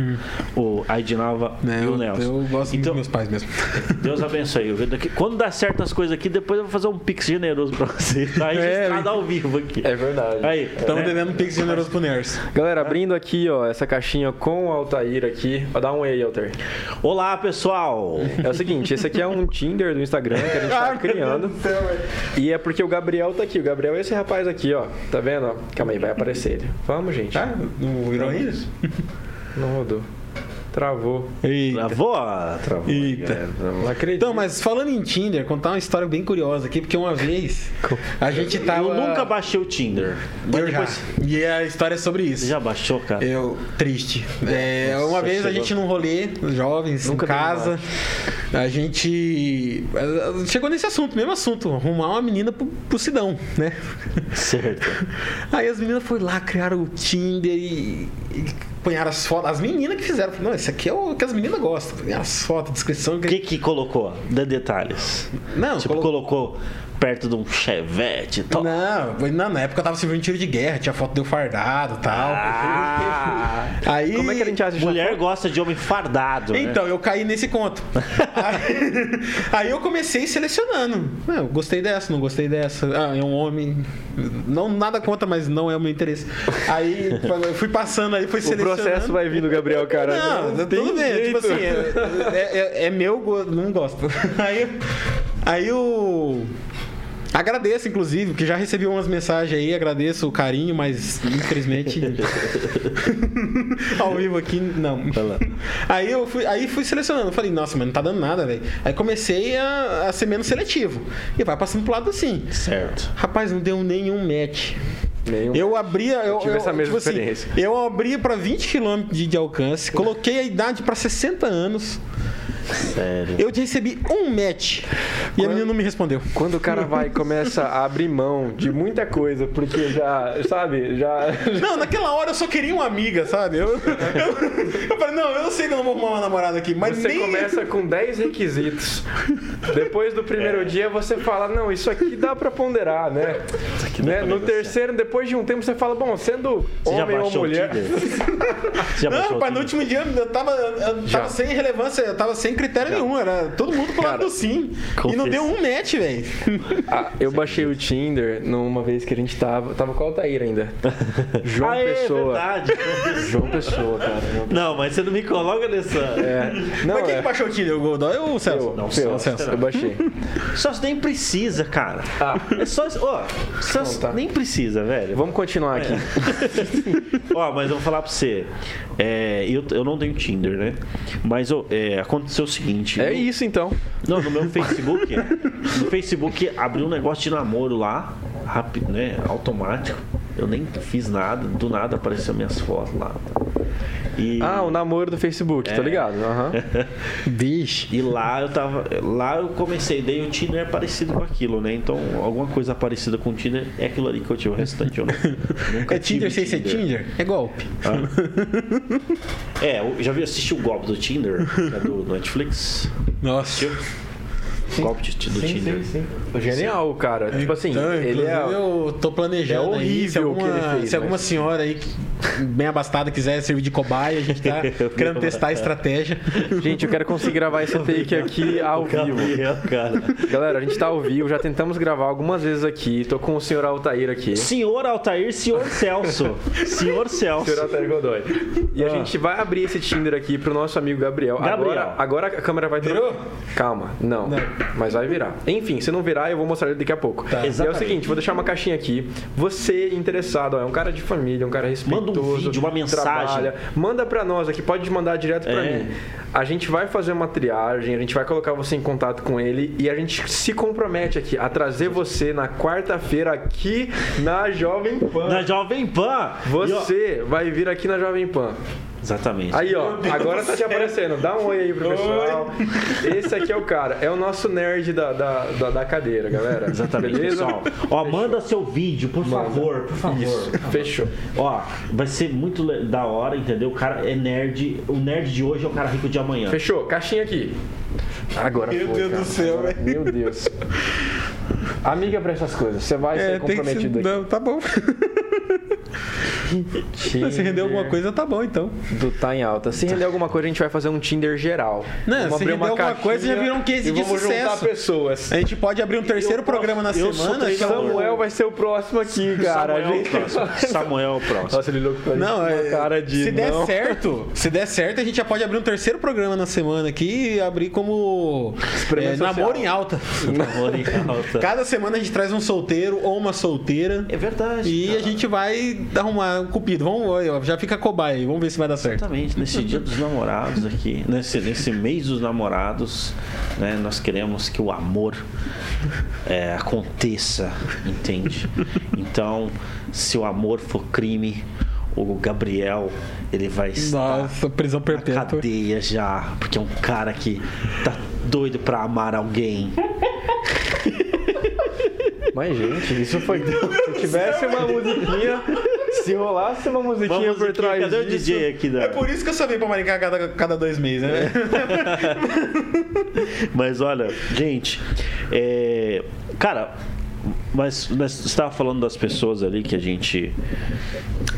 o a Edinalva e o eu, Nelson. eu gosto muito então, dos meus pais mesmo. Deus abençoe. Quando dá certas coisas aqui, depois eu vou fazer um pix generoso pra você. Tá registrado ao vivo aqui. É verdade. Aí, Estamos né? devendo um pix generoso pro Ners. Galera, abrindo aqui, ó, essa caixinha com o Altair aqui. Ó, Dá um aí, Altair. Olá, pessoal! É o seguinte, esse aqui é um Tinder do Instagram que a gente tá criando. E é porque o Gabriel tá aqui. O Gabriel é esse rapaz aqui, ó. Tá vendo? ó? Calma aí, vai aparecer ele. Vamos, gente. Tá? Não virou ainda? Não rodou. Travou. Eita. Travou? a- Travou. Eita. É, travou. Não acredito. Então, mas falando em Tinder, contar uma história bem curiosa aqui, porque uma vez a gente tava. Eu nunca baixei o Tinder. Mas Eu já. depois. E a história é sobre isso. Você já baixou, cara? Eu, triste. É, Nossa, uma vez a gente num rolê, jovens, Nunca em casa, a gente eh, chegou nesse assunto, mesmo assunto, arrumar uma menina pro, pro Sidão, né? Certo. Aí as meninas foram lá, criaram o Tinder e, punharam as fotos. As meninas que fizeram, não, esse aqui é o que as meninas gostam. Punharam as fotos, descrição. O que que colocou? Dê detalhes. Não, Tipo, colo- colocou perto de um chevette e tal. Não, foi- não, na época eu tava servindo tiro de guerra, tinha foto do fardado e tal. Ah, Aí, Como é que a gente acha mulher foto? gosta de homem fardado, né? Então, eu caí nesse conto. aí, aí eu comecei selecionando. Ah, eu gostei dessa, não gostei dessa. Ah, é um homem. Não, nada contra, mas não é o meu interesse. Aí eu fui passando aí, fui O selecionando. processo vai vir do Gabriel, cara. Não, tem tudo bem. jeito. Tipo assim, é, é- é meu gosto, não gosto. Aí, aí o. Agradeço, inclusive, que já recebi umas mensagens aí, agradeço o carinho, mas infelizmente. ao vivo aqui, não. Aí eu fui, aí fui selecionando. Falei, nossa, mas não tá dando nada, velho. Aí comecei a, a ser menos seletivo. E vai passando pro lado assim. Certo. Rapaz, não deu nenhum match. Nenhum. Eu abria. Eu, tive eu- essa mesma tipo assim, experiência. eu abria para 20 km de, de alcance, coloquei a idade para 60 anos. Sério. Eu recebi um match. E a menina não me respondeu. Quando o cara vai e começa a abrir mão de muita coisa, porque já, sabe, já. Não, naquela hora eu só queria uma amiga, sabe? Eu, eu, eu falei, não, eu sei que eu não vou arrumar uma namorada aqui, mas Você nem. começa com 10 requisitos. Depois do primeiro dia você fala, não, isso aqui dá pra ponderar, né? Né? pra No terceiro, depois de um tempo, você fala, bom, sendo Você já homem ou mulher. Tinder? Você já Não, rapaz, no último dia eu tava, eu tava sem relevância, eu tava sem critério nenhum. Era todo mundo pro lado do sim. E não confesso. deu um match, velho. Ah, eu baixei o Tinder numa vez que a gente tava. Tava com o Altair ainda. João Ah, é Pessoa. verdade. João Pessoa, cara. João Não, mas você não me coloca nessa. É. Não, Mas quem é. que baixou o Tinder? O Godoy ou o Celso? Eu, Não, eu, Celso, eu baixei. Só nem precisa, cara. Ah. É só. Ó, só Então tá. nem precisa, velho. Vamos continuar aqui. Ó, mas eu vou falar pra você. É, eu, eu não tenho Tinder, né? Mas ó, é, aconteceu o seguinte. É isso então. Não, no meu Facebook. no Facebook abriu um negócio de namoro lá, rápido, né? Automático. Eu nem fiz nada, do nada apareceu minhas fotos lá. E, Ah, o namoro do Facebook, É. tô ligado. aham. Bicho. e lá eu tava. Lá eu comecei, daí o Tinder é parecido com aquilo, né? Então, alguma coisa parecida com o Tinder é aquilo ali que eu tive. O restante eu não, nunca É Tinder sem ser Tinder? É golpe. É, eu já vi assistir o golpe do Tinder, que é do, do Netflix. Nossa. Assistiu? Golpe de- do Tinder. Genial, cara. Tipo assim, Então, ele é. eu tô planejando é aí, se horrível o que alguma, ele fez, se alguma mas- senhora aí bem abastada quiser servir de cobaia, a gente tá querendo testar a estratégia. Gente, eu quero conseguir gravar esse take aqui ao vivo. Cara. Galera, a gente tá ao vivo, já tentamos gravar algumas vezes aqui. Tô com o senhor Altair aqui. Senhor Altair, senhor Celso. Senhor Celso. Senhor Altair Godoy. E a Ah. gente vai abrir esse Tinder aqui pro nosso amigo Gabriel. Gabriel. Agora, agora a câmera vai Virou? Calma, não, Não. Mas vai virar. Enfim, se não virar, eu vou mostrar ele daqui a pouco. E é o seguinte, vou deixar uma caixinha aqui. Você interessado, ó, é um cara de família, um cara respeitoso. Manda um vídeo, uma mensagem. trabalha. Manda pra nós aqui, pode mandar direto pra É. mim. A gente vai fazer uma triagem, a gente vai colocar você em contato com ele e a gente se compromete aqui a trazer você na quarta-feira aqui na Jovem Pan. Na Jovem Pan. Você vai vir aqui na Jovem Pan. Exatamente. Aí, ó, agora tá te aparecendo. Dá um oi aí pro pessoal. Esse aqui é o cara, é o nosso nerd da, da, da, da cadeira, galera. Exatamente, Beleza? pessoal. Ó, manda seu vídeo, por favor, por favor. Isso, fechou. Ó, vai ser muito da hora, entendeu? O cara é nerd. O nerd de hoje é o cara rico de amanhã. Fechou, caixinha aqui. Agora Meu foi, Deus cara. do céu, velho. Meu Deus. Amiga pra essas coisas, você vai ser É, tem que ser. comprometido aqui. Não, tá bom. Se render alguma coisa, tá bom então. Do Tá em Alta. Se render alguma coisa, a gente vai fazer um Tinder geral. Não, Vamos se abrir render alguma coisa, já virou um case e de vamos sucesso. juntar pessoas. A gente pode abrir um terceiro Eu- programa na eu sou semana. é. Samuel vai ser o próximo aqui, cara. Samuel A é o gente- próximo. Samuel é o próximo. Nossa, ele louco pra Não, é, cara de se der não. certo, se der certo, a gente já pode abrir um terceiro programa na semana aqui e abrir como é, namoro em alta. Namoro em alta. Cada semana a gente traz um solteiro ou uma solteira É verdade. e cara. a gente vai arrumar um cupido. Vamos, já fica cobaia aí, vamos ver se vai dar certo. Exatamente, nesse dia dos namorados aqui, nesse, nesse mês dos namorados, né, nós queremos que o amor é, aconteça, entende? Então, se o amor for crime, o Gabriel ele vai estar Nossa, prisão na cadeia já, porque é um cara que tá doido pra amar alguém. Mas, gente, isso foi. Se tivesse uma musiquinha. Se rolasse uma musiquinha Vamos por aqui, trás cadê o disso, DJ aqui da... É por isso que eu só venho pra Maringá cada, cada dois meses, né? Mas olha, gente, é, cara, mas nós estava falando das pessoas ali que a gente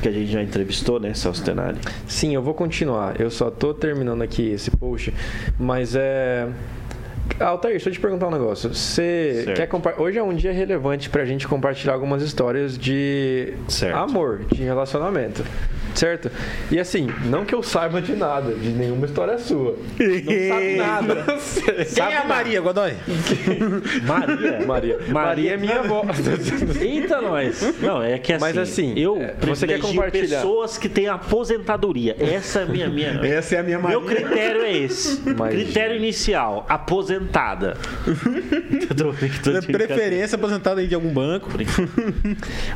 que a gente já entrevistou, né, Celso Tenari? Sim, eu vou continuar. Eu só tô terminando aqui esse post, mas é. Altair, deixa eu te perguntar um negócio. Você Certo. quer compa- Hoje é um dia relevante pra gente compartilhar algumas histórias de Certo. amor, de relacionamento. Certo? E assim, não que eu saiba de nada, de nenhuma história sua. Não sabe nada. Quem é a Maria, Godoy? Maria. Maria. Maria é minha avó. Eita, nós. Não, é que assim, Mas assim, eu é, você quer compartilhar? pessoas que têm aposentadoria. Essa é a minha minha Essa é a minha Maria. Meu critério é esse. Mas- Critério inicial, aposentada. De preferência aposentada aí de algum banco.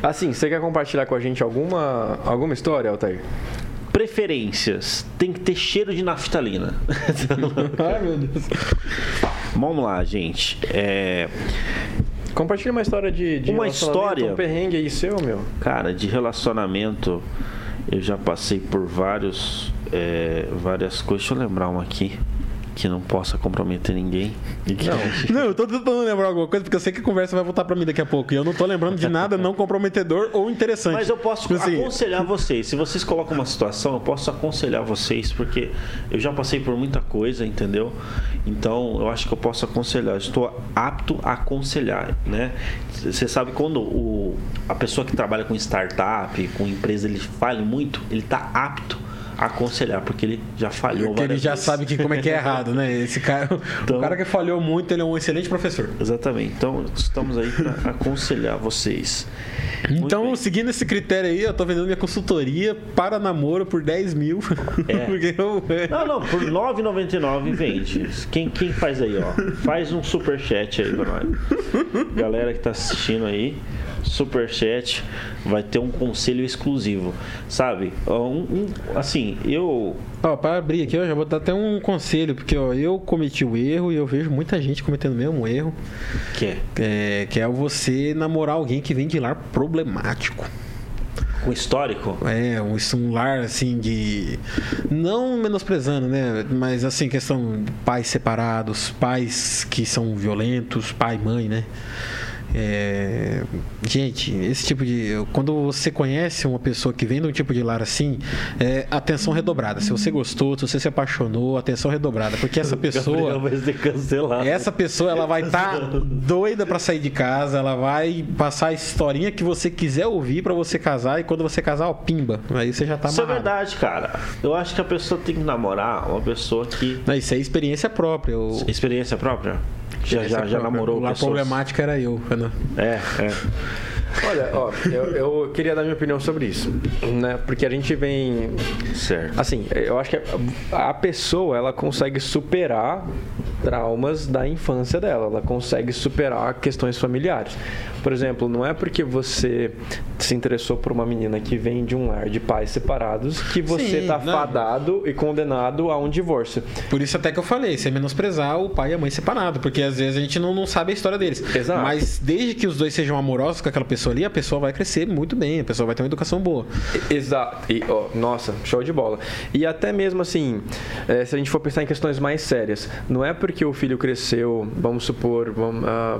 Assim, você quer compartilhar com a gente alguma, alguma história, Altair? Preferências. Tem que ter cheiro de naftalina. Ai, meu Deus. Vamos lá, gente. É, Compartilha uma história de, de Uma história? Um perrengue aí seu, meu. cara, de relacionamento, eu já passei por vários, é, várias coisas. Deixa eu lembrar uma aqui. Que não possa comprometer ninguém. Gente- Não, eu tô tentando lembrar alguma coisa, porque eu sei que a conversa vai voltar pra mim daqui a pouco. E eu não tô lembrando de nada não comprometedor ou interessante. Mas eu posso Tipo assim, aconselhar vocês. Se vocês colocam uma situação, eu posso aconselhar vocês, porque eu já passei por muita coisa, entendeu? Então, eu acho que eu posso aconselhar. Eu estou apto a aconselhar, né? Você sabe quando o, a pessoa que trabalha com startup, com empresa, ele fale muito, ele está apto a aconselhar, porque ele já falhou Porque ele já vezes. sabe que como é que é errado, né? Esse cara, Então- o cara que falhou muito, ele é um excelente professor. Exatamente. Então, estamos aí para aconselhar vocês. Então, seguindo esse critério aí, eu tô vendendo minha consultoria para namoro por 10 mil. É. Porque eu- Não, não, por R$ 9,99 vende. Quem, quem faz aí, ó? Faz um superchat aí pra nós. Galera que tá assistindo aí, superchat vai ter um conselho exclusivo. Sabe? Ó, Um, um- assim, eu. Ó, para abrir aqui, eu já vou dar até um conselho, porque ó, eu cometi o erro e eu vejo muita gente cometendo o mesmo erro, Que é é, que é você namorar alguém que vem de lar problemático. com histórico. É, um, um lar assim de. Não menosprezando, né? Mas assim, questão de pais separados, pais que são violentos, pai e mãe, né? É, Gente, esse tipo de. Quando você conhece uma pessoa que vem de um tipo de lar assim, é atenção redobrada. Se você gostou, se você se apaixonou, atenção redobrada. Porque essa pessoa. vai ser cancelado. Essa pessoa ela vai estar doida pra sair de casa, ela vai passar a historinha que você quiser ouvir pra você casar e quando você casar, ó, pimba. Aí você já tá Isso é verdade, cara. Eu acho que a pessoa tem que namorar uma pessoa que. Não, isso é experiência própria. Eu... Experiência própria? Já, já, já namorou pessoas? problemática era eu. Ana. É, é. Olha, ó, eu, eu queria dar minha opinião sobre isso, né? Porque a gente vem Certo. Assim, eu acho que a a pessoa ela consegue superar traumas da infância dela, ela consegue superar questões familiares. Por exemplo, não é porque você se interessou por uma menina que vem de um lar de pais separados que você Sim, tá não. fadado e condenado a um divórcio. Por isso até que eu falei, você menosprezar o pai e a mãe separado, porque às vezes a gente não, não sabe a história deles. Exato. Mas desde que os dois sejam amorosos com aquela pessoa ali, a pessoa vai crescer muito bem, a pessoa vai ter uma educação boa. Exato. E, ó, nossa, show de bola. E até mesmo assim, eh, se a gente for pensar em questões mais sérias, não é porque o filho cresceu, vamos supor, vamos, ah,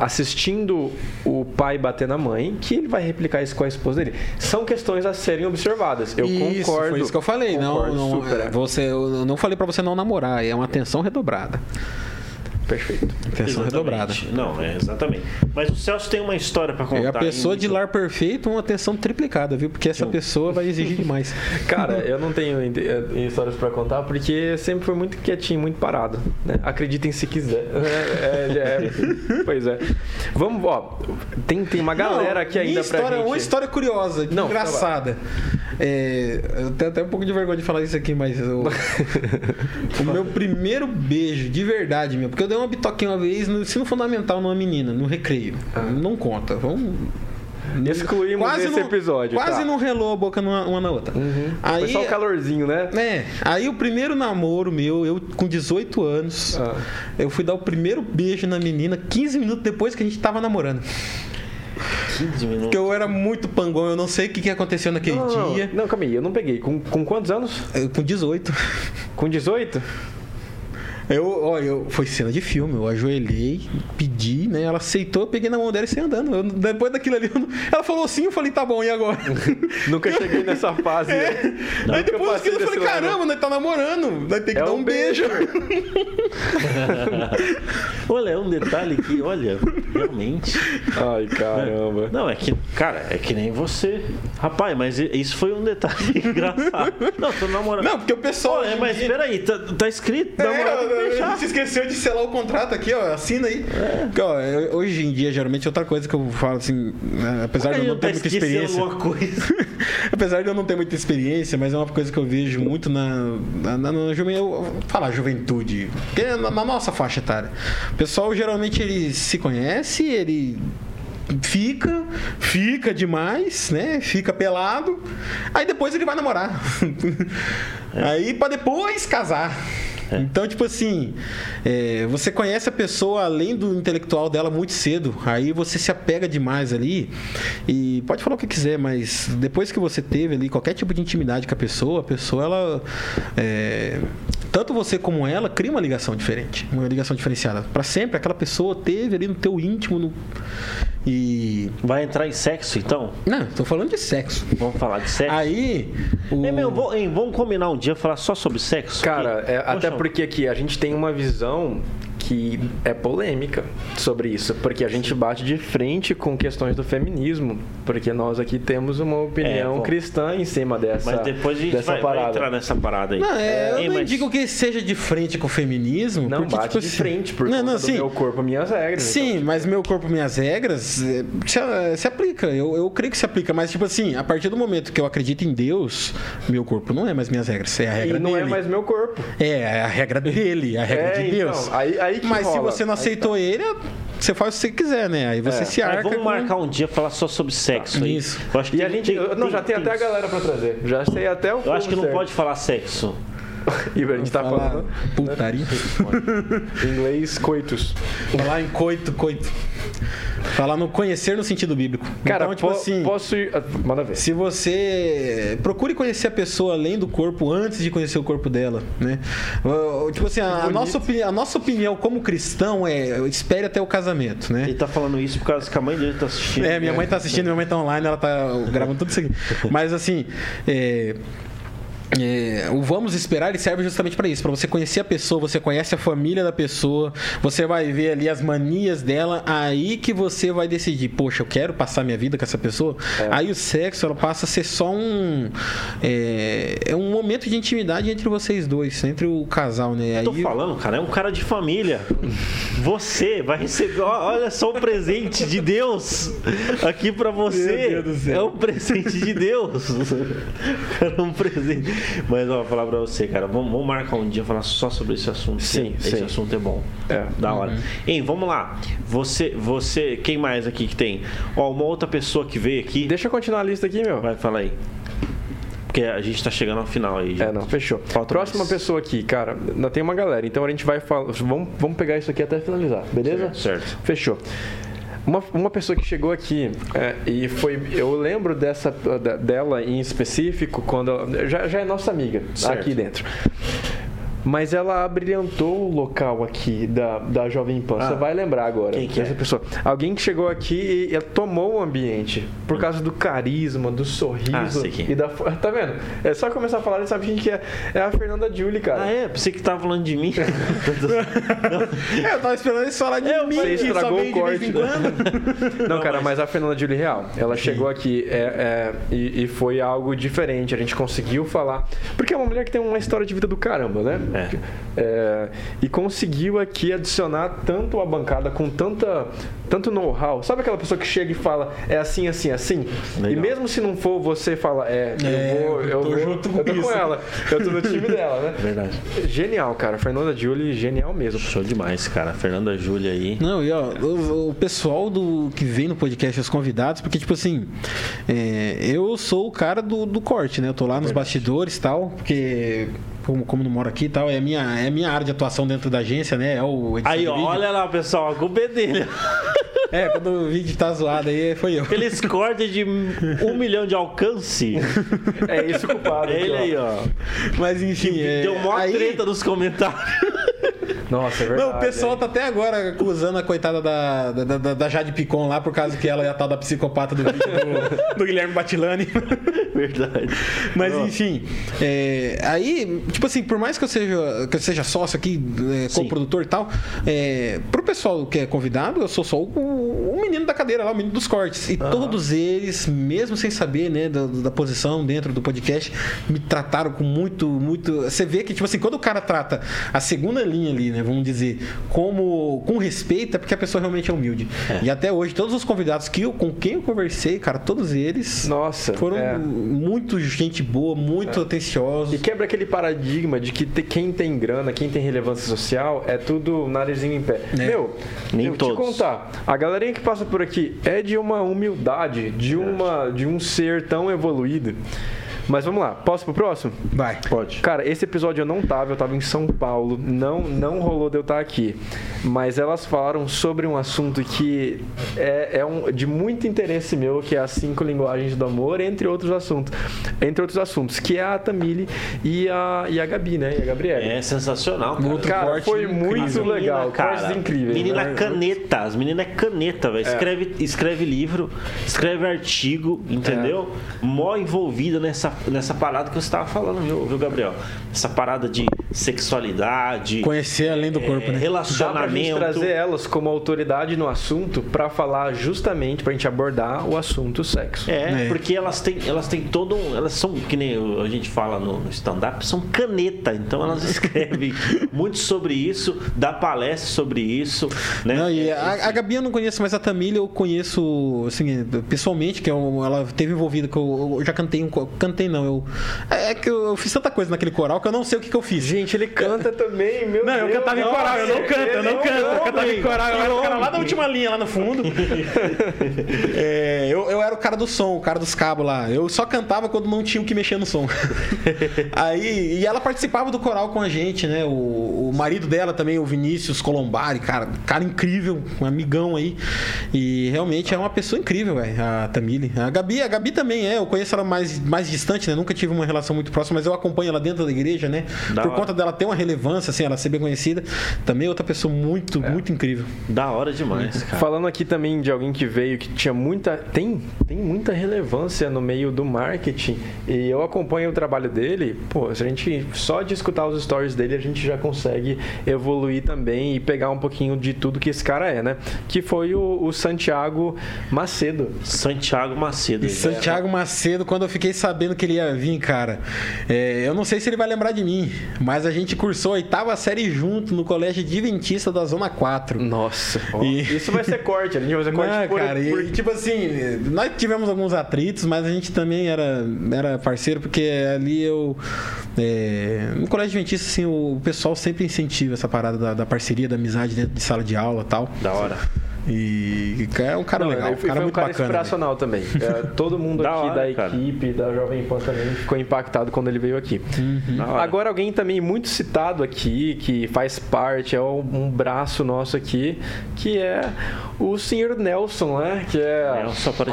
assistindo o pai bater na mãe, que ele vai replicar isso com a esposa dele. São questões a serem observadas. Eu isso, concordo. Foi isso que eu falei. Não, concordo não, super, é, é. você, eu não falei pra você não namorar, é uma atenção redobrada. Perfeito. Atenção redobrada. Não, é exatamente. Mas o Celso tem uma história pra contar. E a pessoa de lar perfeito, uma atenção triplicada, viu? Porque essa pessoa vai exigir demais. Cara, eu não tenho eh, histórias pra contar porque sempre foi muito quietinho, muito parado. Né? Acreditem se quiser. É, é, é, pois é. Vamos, ó. Tem, tem uma galera Não, aqui ainda história, pra gente. Uma história curiosa, Não, engraçada. É, eu tenho até um pouco de vergonha de falar isso aqui, mas eu- o meu primeiro beijo, de verdade, meu, porque eu dei uma bitoquinha uma vez no ensino fundamental numa menina, no recreio. Não conta. Vamos. Excluímos esse não- episódio, Quase tá. não relou a boca numa, uma na outra. Aí, Foi só o calorzinho, né? É, aí o primeiro namoro meu, eu com 18 anos, Ah. eu fui dar o primeiro beijo na menina 15 minutos depois que a gente tava namorando. 15 minutos. Porque eu era muito pangão, eu não sei o que, que aconteceu naquele Não, não, dia. não, calma aí, eu não peguei. Com, com quantos anos? Eu, com 18. Com 18? Eu, ó, eu, foi cena de filme, eu ajoelhei, pedi, né? Ela aceitou, eu peguei na mão dela e saí andando. Eu- depois daquilo ali, eu ela falou sim, eu falei, tá bom, e agora? Nunca cheguei nessa fase. né? Aí depois daquilo eu falei, caramba, nós tá namorando, nós tem que É dar um um beijo. olha, é um detalhe que, olha, realmente. Ai, caramba. Não, é que, cara, é que nem você. Rapaz, mas isso foi um detalhe engraçado. Não, tô namorando. Não, porque o pessoal. Olha, hoje em mas dia- peraí, tá, tá escrito, É, namorado tem que a beijar. gente se esqueceu de selar o contrato aqui, ó. Assina aí. Porque, ó, eu- hoje em dia, geralmente, outra coisa que eu falo assim, né, apesar de eu não ter muita experiência. alguma coisa. apesar de eu não ter muita experiência, mas é uma coisa que eu vejo muito na, na, na, na juven- eu vou falar juventude. Porque é na, na nossa faixa etária. O pessoal geralmente ele se conhece, ele fica, fica demais, né? Fica pelado. Aí depois ele vai namorar. Aí pra depois casar. Então, tipo assim, é, você conhece a pessoa além do intelectual dela muito cedo. Aí você se apega demais ali. E pode falar o que quiser, mas depois que você teve ali qualquer tipo de intimidade com a pessoa, a pessoa ela. é, tanto você como ela cria uma ligação diferente, uma ligação diferenciada. Pra sempre, aquela pessoa teve ali no teu íntimo no... e Vai entrar em sexo, então? não, tô falando de sexo. Vamos falar de sexo? Aí, o... Ei, meu, vou- hein, vamos combinar um dia falar só sobre sexo? Cara, Que- é, até porque aqui a gente tem uma visão que é polêmica sobre isso, porque a gente bate de frente com questões do feminismo, porque nós aqui temos uma opinião bom. cristã em cima dessa, Mas depois a gente vai, vai entrar nessa parada aí. Não, é, eu Ei, não mas- digo que seja de frente com o feminismo. Não porque, bate tipo de assim- frente, por não, não, sim. meu corpo, minhas regras. Sim, então. mas meu corpo, minhas regras, é, se, se aplica. Eu, eu creio que se aplica. Mas, tipo assim, a partir do momento que eu acredito em Deus, meu corpo não é mais minhas regras. É a regra E não dele. é mais meu corpo. É, é a regra dele, a regra É, de então, Deus. aí- aí que mas se rola. você não aceitou ele, você faz o que você quiser, né? Aí você É. se Mas arca. vamos com- marcar um dia falar só sobre sexo aí. Isso. Eu acho que E a tem- gente. tem- não, já tem até a tem- galera pra trazer. Já sei até o Eu acho que não pode falar sexo. E a gente tá falar falando putaria. em inglês coitus. falar em coito, coito. Falar no conhecer no sentido bíblico. Cara, então, tipo po- assim. posso ir. ah, Manda ver. Se você procure conhecer a pessoa além do corpo antes de conhecer o corpo dela, né? Tipo assim, a, a nossa, opini- a nossa opinião como cristão é espere até o casamento, né? Ele tá falando isso por causa que a mãe dele tá assistindo. É, minha mãe tá assistindo, minha mãe tá online, ela tá gravando tudo isso aqui. Mas assim, é, é, o vamos esperar ele serve justamente para isso, para você conhecer a pessoa, você conhece a família da pessoa, você vai ver ali as manias dela, aí que você vai decidir, poxa, eu quero passar minha vida com essa pessoa. Aí o sexo ela passa a ser só um é, é um momento de intimidade entre vocês dois, entre o casal, né? Aí Tô falando, cara, é um cara de família. Você vai receber, olha só o presente de Deus aqui pra você. É um presente de Deus. É um presente. Mas ó, vou falar pra você, cara, vamos, vamos marcar um dia falar só sobre esse assunto. Sim, esse sim. assunto é bom. É. Da hora. Hein, vamos lá. Você, você, quem mais aqui que tem? Ó, uma outra pessoa que veio aqui. Deixa eu continuar a lista aqui, meu. Vai, fala aí. Porque a gente tá chegando ao final aí. É, não, fechou. Falta Próxima mais. pessoa aqui, cara, ainda tem uma galera, então a gente vai falar. Vamos, vamos pegar isso aqui até finalizar, beleza? Certo. Fechou. Uma, uma pessoa que chegou aqui é, e foi. Eu lembro dessa dela em específico quando. ela- Já, já é nossa amiga Certo. aqui dentro. Mas ela abrilhantou o local aqui da, da Jovem Pan. Você Ah. vai lembrar agora. Quem que é? dessa pessoa. Alguém que chegou aqui e, e tomou o ambiente por causa do carisma, do sorriso Ah, é. e da. Tá vendo? É só começar a falar e sabe quem que é? É a Fernanda Julie, cara. Ah, é? Pensei que tava falando de mim. É, eu tava esperando eles falar de É, mim, Você estragou o corte. quando. Não, cara, mas a Fernanda Julie Real, ela chegou aqui é, é, e, e foi algo diferente. A gente conseguiu falar. Porque é uma mulher que tem uma história de vida do caramba, né? É, e conseguiu aqui adicionar tanto a bancada com tanta, tanto know-how. Sabe aquela pessoa que chega e fala, é assim, assim, assim? Legal. E mesmo se não for, você fala, é, É, eu vou, eu eu, tô vou, junto com eu tô com isso. ela. Eu tô no time dela, né? Verdade. Genial, cara. Fernanda Julie, genial mesmo. Show demais, cara. Fernanda Júlia aí. Não, e ó, o, o pessoal do que vem no podcast, os convidados, porque, tipo assim, é, eu sou o cara do, do corte, né? Eu tô lá nos bastidores e tal, porque. Como, como não moro aqui e tal, é a minha, é minha área de atuação dentro da agência, né? É o Aí, ó, olha lá, pessoal, a culpa é dele. É, quando o vídeo tá zoado aí, foi eu. Aqueles cortes de um milhão de alcance. É isso culpado. Ele aí, ó. Mas enfim, é, Deu mó aí, treta nos comentários. Nossa, é verdade. Não, o pessoal é. tá até agora acusando a coitada da, da, da, da Jade Picon lá por causa que ela é a tal da psicopata do vídeo do, do Guilherme Batilani. Verdade. Mas enfim, é, aí, tipo assim, por mais que eu seja, que eu seja sócio aqui, é, co-produtor e tal, é, pro pessoal que é convidado, eu sou só o, da cadeira lá, o menino dos cortes. E todos eles, mesmo sem saber, né, da, da posição dentro do podcast, me trataram com muito, muito. Você vê que, tipo assim, quando o cara trata a segunda linha ali, né, vamos dizer, como com respeito, é porque a pessoa realmente é humilde. E até hoje, todos os convidados que eu, com quem eu conversei, cara, todos eles Nossa, foram é. muito gente boa, muito atenciosos. E quebra aquele paradigma de que te- quem tem grana, quem tem relevância social, é tudo narizinho em pé. É. Meu, Nem eu te todos. contar, a galerinha que passa por aqui é de uma humildade, de, uma, de um ser tão evoluído. Mas vamos lá, posso pro próximo? Vai. Pode. Cara, esse episódio eu não tava, eu tava em São Paulo, não não rolou de eu estar aqui. Mas elas falaram sobre um assunto que é, é um, de muito interesse meu, que é as cinco linguagens do amor, entre outros assuntos. Entre outros assuntos, que é a Tamile e a, e a Gabi, né? E a Gabriela. É sensacional, cara. Outro Cara, corte foi incrível. muito legal, cara. cortes incríveis. Menina né? caneta, as meninas é caneta, velho. Escreve, escreve livro, escreve artigo, entendeu? Mó envolvida nessa, nessa parada que você tava falando, viu, viu, Gabriel? Essa parada de sexualidade, Conhecer além do corpo, é, né? Dá pra gente relacionamento. trazer elas como autoridade no assunto pra falar justamente, pra gente abordar o assunto sexo. É, É. porque elas têm, elas têm todo um. Elas são, que nem a gente fala no, no stand-up, são caneta. Então elas escrevem muito sobre isso, dá palestra sobre isso. Né? Não, e É, a, a Gabi eu não conheço, mas a Tamília eu conheço, assim, pessoalmente, que é um- ela teve envolvida, que eu, eu já cantei um. Não, eu. É que eu, eu fiz tanta coisa naquele coral que eu não sei o que, que eu fiz. Gente, ele canta também, meu Não, eu cantava em coral, eu não canto, eu não ele canto. Eu não, cantava em coral, eu era o cara lá da última linha, lá no fundo. É, eu, eu era o cara do som, o cara dos cabos lá. Eu só cantava quando não tinha o que mexer no som. Aí, e ela participava do coral com a gente, né? O, o marido dela também, o Vinícius Colombari, cara, cara incrível, um amigão aí. E realmente é uma pessoa incrível, velho, a Tamile. A Gabi, a Gabi também é, eu conheço ela mais, mais distante, né? Nunca tive uma relação muito próxima, mas eu acompanho ela dentro da igreja, né? Da Por hora. conta dela ter uma relevância, assim, ela ser bem conhecida. Também é outra pessoa muito, muito incrível. Da hora demais, cara. Falando aqui também de alguém que veio que tinha muita tem tem muita relevância no meio do marketing e eu acompanho o trabalho dele. Pô, se a gente só de escutar os stories dele a gente já consegue evoluir também e pegar um pouquinho de tudo que esse cara é, né? Que foi o, o Santiago Macedo. Santiago Macedo. E Santiago Macedo, quando eu fiquei sabendo que ele ia vir, cara, é, eu não sei se ele vai lembrar de mim, mas a gente cursou a oitava série junto no colégio Adventista da Zona 4. Nossa, E- isso vai ser corte, a gente vai fazer corte Não, por, cara, por- e, tipo assim, nós tivemos alguns atritos, mas a gente também era, era parceiro, porque ali eu. é, no colégio adventista, assim, o pessoal sempre incentiva essa parada da, da parceria, da amizade dentro de sala de aula e tal. Da hora. E é um cara Não, legal, um cara foi um muito cara bacana. inspiracional também. É, todo mundo Da aqui hora, da cara. equipe, da Jovem Pan também, ficou impactado quando ele veio aqui. Hora. Agora, alguém também muito citado aqui, que faz parte, é um braço nosso aqui, que é o senhor Nelson, né? Que é,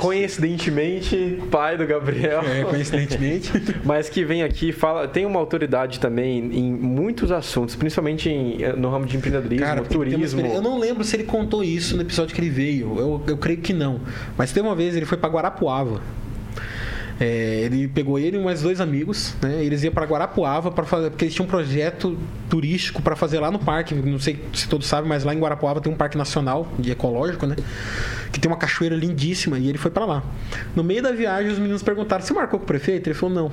coincidentemente, pai do Gabriel. É, coincidentemente. Mas que vem aqui e fala, tem uma autoridade também em muitos assuntos, principalmente em- no ramo de empreendedorismo, Cara, turismo. eu não lembro se ele contou isso no episódio que ele veio. Eu, eu creio que não. Mas teve uma vez ele foi pra Guarapuava. É, ele pegou ele e mais dois amigos, né? Eles iam para Guarapuava para fazer, porque eles tinham um projeto turístico para fazer lá no parque. Não sei se todos sabem, mas lá em Guarapuava tem um parque nacional de ecológico, né? Que tem uma cachoeira lindíssima e ele foi para lá. No meio da viagem, os meninos perguntaram: "Você marcou com o prefeito?" Ele falou: "Não."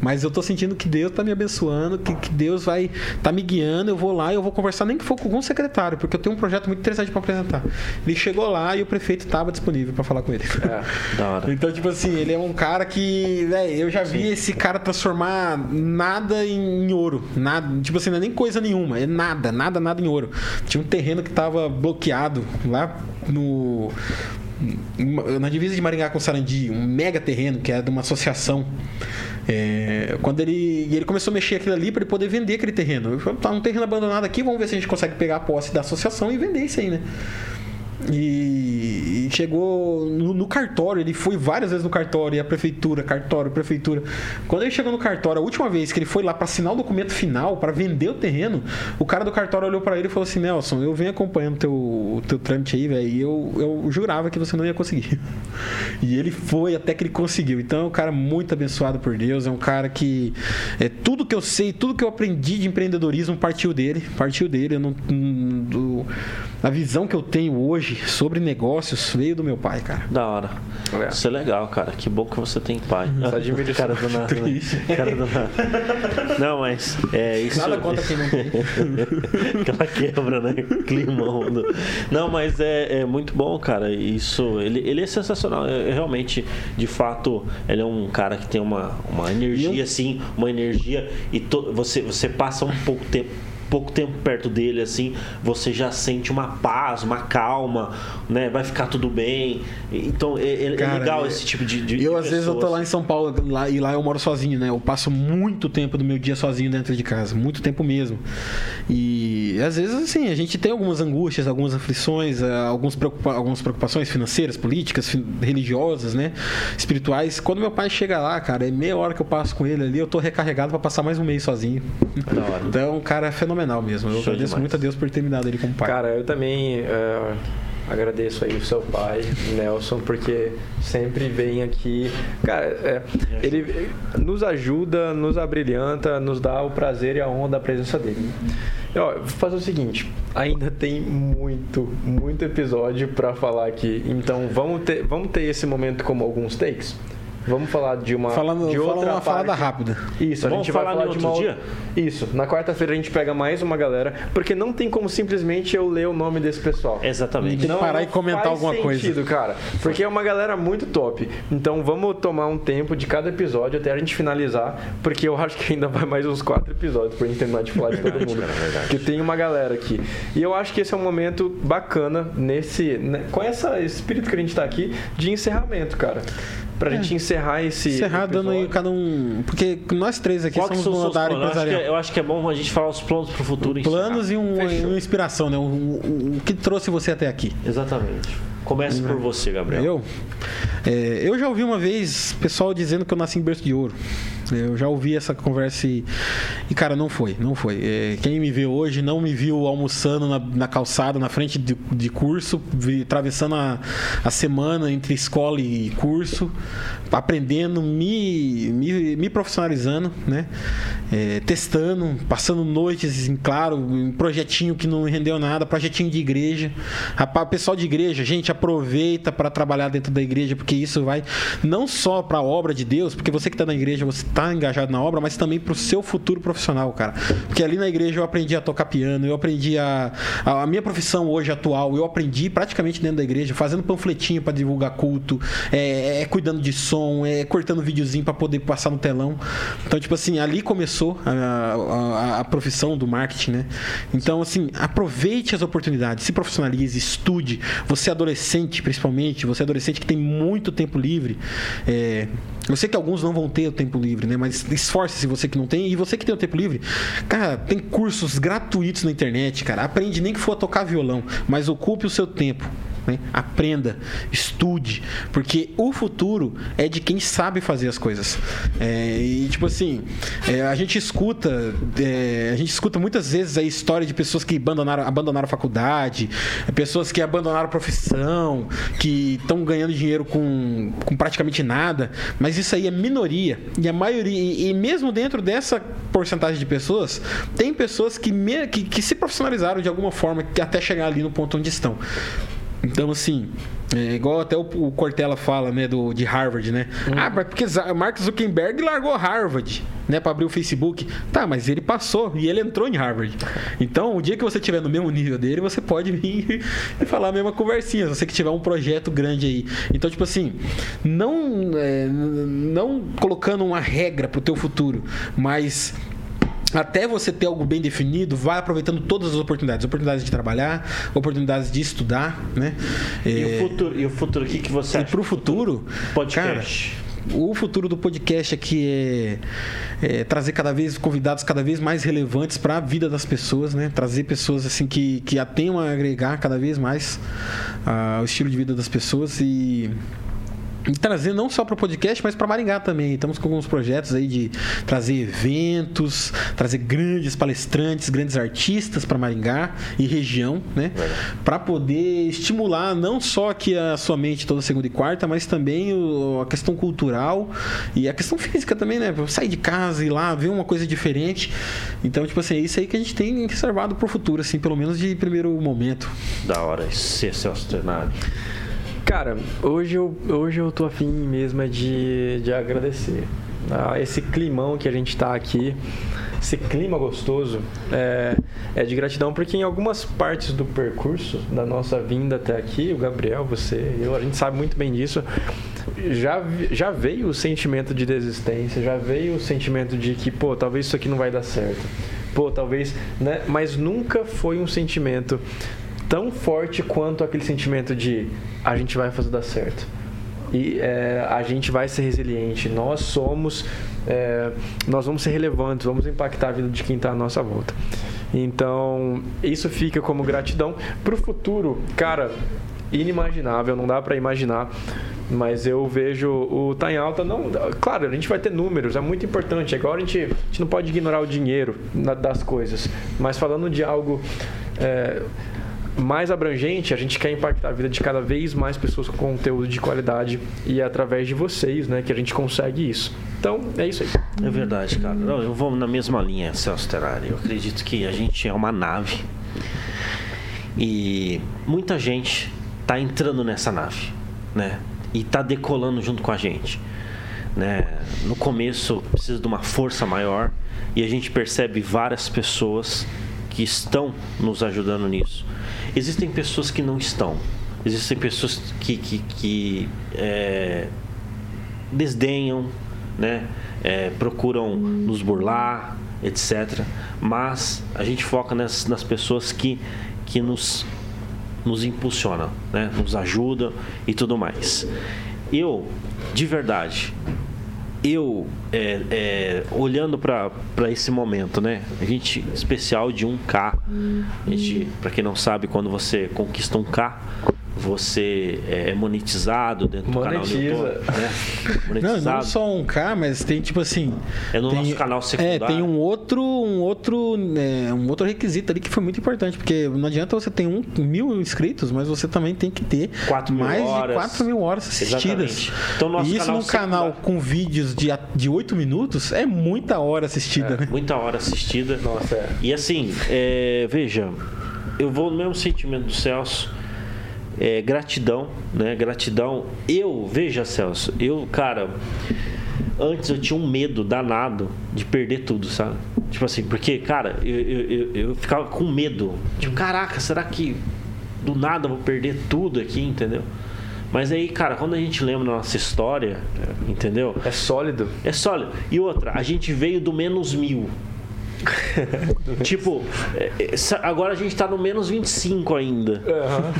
Mas eu tô sentindo que Deus tá me abençoando, que, que Deus vai tá me guiando, eu vou lá e eu vou conversar nem que for com algum secretário, porque eu tenho um projeto muito interessante para apresentar. Ele chegou lá e o prefeito estava disponível para falar com ele. É. Da hora. Então, tipo assim, ele é um cara que, velho, eu já vi esse cara transformar nada em ouro. Nada, tipo assim, não é nem coisa nenhuma, é nada, nada, nada em ouro. Tinha um terreno que tava bloqueado lá no na divisa de Maringá com Sarandi, um mega terreno que era de uma associação. É, quando ele ele começou a mexer aquilo ali para ele poder vender aquele terreno. Falou, tá um terreno abandonado aqui, vamos ver se a gente consegue pegar a posse da associação e vender isso aí, né? E chegou no, no cartório, ele foi várias vezes no cartório, e a prefeitura, cartório, prefeitura. Quando ele chegou no cartório, a última vez que ele foi lá para assinar o documento final, para vender o terreno, o cara do cartório olhou para ele e falou assim: Nelson, eu venho acompanhando teu, o teu trâmite aí, velho, e eu, eu jurava que você não ia conseguir. E ele foi até que ele conseguiu. Então é um cara muito abençoado por Deus, é um cara que é tudo que eu sei, tudo que eu aprendi de empreendedorismo partiu dele, partiu dele. Eu não, a visão que eu tenho hoje sobre negócios veio do meu pai, cara. Da hora. É. Isso é legal, cara. Que bom que você tem pai. Só admiro cara do nada. né? Cara do nada. Não, mas é isso. Nada contra quem não tem. Aquela quebra, né? Climão. do- Não, mas é, é muito bom, cara. Isso, ele, ele é sensacional. É, é realmente, de fato, ele é um cara que tem uma, uma energia, eu- assim, uma energia. E to- você, você passa um pouco tempo. Pouco tempo perto dele, assim, você já sente uma paz, uma calma, né? Vai ficar tudo bem. Então é, é Cara, legal é- esse tipo de. de Eu, de às vezes, eu tô pessoas. lá em São Paulo lá, e lá eu moro sozinho, né? Eu passo muito tempo do meu dia sozinho dentro de casa, muito tempo mesmo. E às vezes, assim, a gente tem algumas angústias, algumas aflições, eh, alguns preocupa algumas preocupações financeiras, políticas, fin- religiosas, né? Espirituais. Quando meu pai chega lá, cara, é meia hora que eu passo com ele ali, eu tô recarregado pra passar mais um mês sozinho. Então, cara é fenomenal mesmo. Eu Show agradeço demais. muito a Deus por ter me dado ele como pai. Cara, eu também é, agradeço aí o seu pai, Nelson, porque sempre vem aqui. Cara, é, ele nos ajuda, nos abrilhanta, nos dá o prazer e a honra da presença dele. E, ó, vou fazer o seguinte, ainda tem muito, muito episódio pra falar aqui. Então vamos ter, vamos ter esse momento como alguns takes. Vamos falar de uma Falando, de falando outra uma falada parte. rápida. Isso, a Vamos gente vai falar de uma outro outra- Isso, na quarta-feira a gente pega mais uma galera, porque não tem como simplesmente eu ler o nome desse pessoal. Exatamente. Tem que parar e comentar faz alguma coisa. sentido, cara. Porque é uma galera muito top. Então vamos tomar um tempo de cada episódio até a gente finalizar, porque eu acho que ainda vai mais uns quatro episódios pra gente terminar de falar de todo mundo. Que tem uma galera aqui. E eu acho que esse é um momento bacana nesse, né, com esse espírito que a gente tá aqui de encerramento, cara. Pra gente encerrar esse Encerrar dando aí episódio. cada um. Porque nós três aqui Qual somos do acho, que, empresarial. eu acho que é bom a gente falar os planos pro futuro. Planos e um, uma inspiração, né? O, o- o que trouxe você até aqui. Exatamente. Comece por você, Gabriel. Eu? É, eu já ouvi uma vez pessoal dizendo que eu nasci em berço de ouro. Eu já ouvi essa conversa e, e, cara, não foi, não foi. É, quem me vê hoje não me viu almoçando na, na calçada, na frente de, de curso, vi- atravessando a, a semana entre escola e curso, aprendendo, me, me, me profissionalizando, né? É, testando, passando noites, em claro, em projetinho que não rendeu nada, projetinho de igreja. Rapaz, pessoal de igreja, gente, aproveita para trabalhar dentro da igreja, porque isso vai não só para a obra de Deus, porque você que está na igreja, você está engajado na obra, mas também para o seu futuro profissional, cara. Porque ali na igreja eu aprendi a tocar piano, eu aprendi a, a, a minha profissão hoje atual, eu aprendi praticamente dentro da igreja, fazendo panfletinho para divulgar culto, é, é cuidando de som, é cortando videozinho para poder passar no telão. Então, tipo assim, ali começou a, a, a profissão do marketing, né? Então, assim, aproveite as oportunidades, se profissionalize, estude. Você é adolescente, principalmente, você é adolescente que tem muito tempo livre. É, eu sei que alguns não vão ter o tempo livre, né? Mas esforce-se você que não tem. E você que tem o tempo livre, cara, tem cursos gratuitos na internet, cara. Aprende nem que for a tocar violão, mas ocupe o seu tempo. Né? Aprenda, estude, porque o futuro é de quem sabe fazer as coisas. É, e tipo assim, é, a gente escuta, é, a gente escuta muitas vezes a história de pessoas que abandonaram, abandonaram a faculdade, pessoas que abandonaram a profissão, que estão ganhando dinheiro com, com praticamente nada, mas isso aí é minoria. E a maioria, e, e mesmo dentro dessa porcentagem de pessoas, tem pessoas que, me- que, que se profissionalizaram de alguma forma até chegar ali no ponto onde estão. Então, assim, é igual até o, o Cortella fala, né, do, de Harvard, né? Ah, mas porque Mark Zuckerberg largou Harvard, né, para abrir o Facebook. Tá, mas ele passou e ele entrou em Harvard. Então, o dia que você estiver no mesmo nível dele, você pode vir e falar a mesma conversinha. Você que tiver um projeto grande aí. Então, tipo assim, não, é, não colocando uma regra pro teu futuro, mas até você ter algo bem definido, vai aproveitando todas as oportunidades. Oportunidades de trabalhar, oportunidades de estudar, né? E, É, o futuro, e o futuro, o que, que você e acha? pro futuro, Podcast. cara, o futuro do podcast aqui é, é trazer cada vez convidados cada vez mais relevantes para a vida das pessoas, né? Trazer pessoas assim que, que a tenham a agregar cada vez mais ah, o estilo de vida das pessoas e e trazer não só para o podcast, mas para Maringá também. Estamos com alguns projetos aí de trazer eventos, trazer grandes palestrantes, grandes artistas para Maringá e região, né? Para poder estimular não só aqui a sua mente toda segunda e quarta, mas também o- a questão cultural e a questão física também, né? Sair de casa e ir lá ver uma coisa diferente. Então, tipo assim, é isso aí que a gente tem reservado para o futuro, assim, pelo menos de primeiro momento. Da hora, esse Celso Tenari. Cara, hoje eu, hoje eu tô afim mesmo é de, de agradecer. Ah, esse climão que a gente tá aqui, esse clima gostoso, é, é de gratidão, porque em algumas partes do percurso da nossa vinda até aqui, o Gabriel, você, eu, a gente sabe muito bem disso, já, já veio o sentimento de desistência, já veio o sentimento de que, pô, talvez isso aqui não vai dar certo. pô, talvez, né? Mas nunca foi um sentimento tão forte quanto aquele sentimento de a gente vai fazer dar certo. E é, a gente vai ser resiliente. Nós somos, é, nós vamos ser relevantes, vamos impactar a vida de quem está à nossa volta. Então, isso fica como gratidão. Para o futuro, cara, inimaginável, não dá para imaginar. Mas eu vejo o Tá em Alta, não, claro, a gente vai ter números, é muito importante. Agora a gente, a gente não pode ignorar o dinheiro das coisas. Mas falando de algo. É, mais abrangente, a gente quer impactar a vida de cada vez mais pessoas com conteúdo de qualidade e é através de vocês, né, que a gente consegue isso. Então, é isso aí. É verdade, cara. Não, eu vou na mesma linha, Celso Terari. Eu acredito que a gente é uma nave e muita gente está entrando nessa nave, né? E está decolando junto com a gente. Né? No começo precisa de uma força maior e a gente percebe várias pessoas que estão nos ajudando nisso. Existem pessoas que não estão. Existem pessoas que, que, que é, desdenham, né? É, procuram nos burlar, etc. Mas a gente foca nas, nas pessoas que, que nos, nos impulsionam, né? nos ajudam e tudo mais. Eu, de verdade, eu é, é, olhando para esse momento, né? A gente especial de 1K. A gente, para quem não sabe, quando você conquista um K, você é monetizado dentro Monetiza. do canal YouTube, né? Monetizado. Não, não só um K, mas tem tipo assim. É no tem, nosso canal secundário. É, tem um outro, um outro, é, um outro requisito ali que foi muito importante, porque não adianta você ter um mil inscritos, mas você também tem que ter 4 mil mais horas. de 4 mil horas assistidas. Exatamente. Então, nosso e isso canal num canal secundário- com vídeos de, de 8 minutos é muita hora assistida, né? Muita hora assistida. Nossa, é. E assim, é, veja, eu vou no mesmo sentimento do Celso. É, gratidão, né? Gratidão. Eu, veja, Celso, eu, cara, antes eu tinha um medo danado de perder tudo, sabe? Tipo assim, porque, cara, eu, eu, eu, eu ficava com medo. Tipo, caraca, será que do nada eu vou perder tudo aqui, entendeu? Mas aí, cara, quando a gente lembra da nossa história, entendeu? É sólido. É sólido. E outra, a gente veio do menos mil. tipo, é, é, agora a gente tá no menos 25 ainda.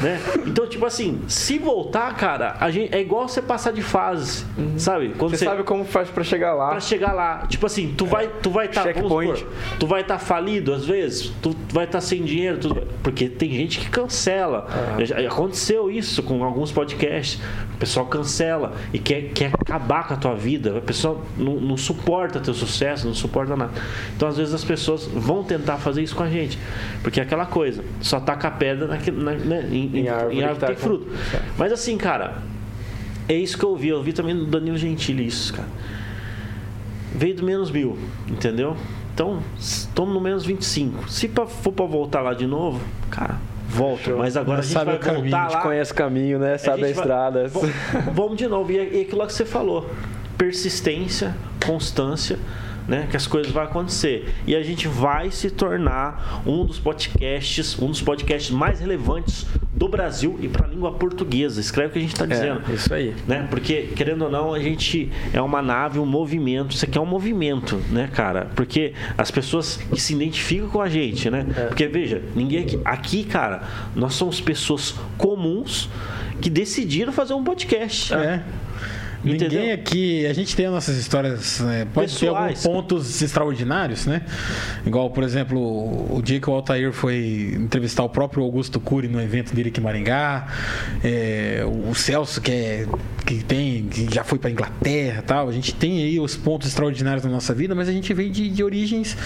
Né? Então, tipo assim, se voltar, cara, a gente, é igual você passar de fase, sabe? Quando Você sabe como faz pra chegar lá. Pra chegar lá, tipo assim, tu vai, tu vai estar, Checkpoint. tu vai estar falido às vezes, tu vai estar sem dinheiro, tu- porque tem gente que cancela. Já aconteceu isso com alguns podcasts, o pessoal cancela e quer, quer acabar com a tua vida, a pessoa não, não suporta teu sucesso, não suporta nada. Então às vezes as pessoas vão tentar fazer isso com a gente, porque é aquela coisa, só taca a pedra naquele, na, né, em, em, árvore em árvore que tá tem com- fruto. Mas assim, cara, é isso que eu ouvi. Eu ouvi também do Danilo Gentili isso, cara. Veio do menos mil, entendeu? Então, estamos no menos 25. Se pra- for pra voltar lá de novo, cara, volta. Mas agora Mas a gente sabe vai o caminho, voltar a A gente lá. conhece o caminho, né? Sabe a, vai- estrada. Vom- Vamos de novo. E é aquilo lá que você falou. Persistência, constância. Né, que as coisas vão acontecer e a gente vai se tornar um dos podcasts, um dos podcasts mais relevantes do Brasil e para a língua portuguesa. Escreve o que a gente está dizendo É, isso aí. né? Porque, querendo ou não, a gente é uma nave, um movimento. Isso aqui é um movimento, né, cara? Porque as pessoas que se identificam com a gente, né? É. Porque, veja, ninguém aqui, aqui, cara, nós somos pessoas comuns que decidiram fazer um podcast. É. Ninguém Entendeu? aqui, a gente tem as nossas histórias, né, pode ter alguns Pessoais. pontos extraordinários, né? Igual, por exemplo, o dia que o Altair foi entrevistar o próprio Augusto Cury no evento dele aqui em Maringá, é, o Celso que, é, que tem, que já foi para Inglaterra, e tal. A gente tem aí os pontos extraordinários na nossa vida, mas a gente vem de, de origens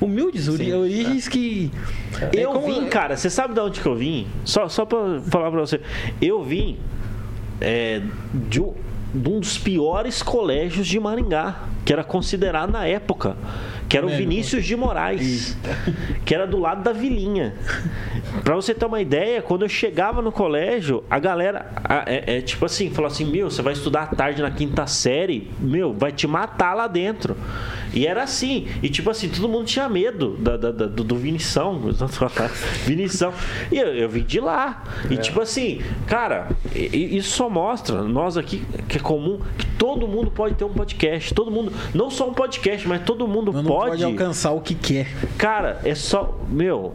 humildes, Sim, origens que Eu É como- vim, cara, você sabe de onde que eu vim? Só, só pra falar pra você. Eu vim é, de, um, de um dos piores colégios de Maringá, que era considerado na época, que era o. Vinícius de Moraes, que era do lado da Vilinha. Pra você ter uma ideia, quando eu chegava no colégio, a galera a- é, é tipo assim, falou assim: Meu, você vai estudar à tarde na quinta série, meu, vai te matar lá dentro. E era assim. E tipo assim, todo mundo tinha medo da, da- da- do, do Vinição. Vinição. E eu, eu vim de lá. E tipo assim, cara, isso só mostra, nós aqui, que é comum, que todo mundo pode ter um podcast. Todo mundo, não só um podcast, mas todo mundo Não pode. pode alcançar o que quer. Cara, é só. Meu.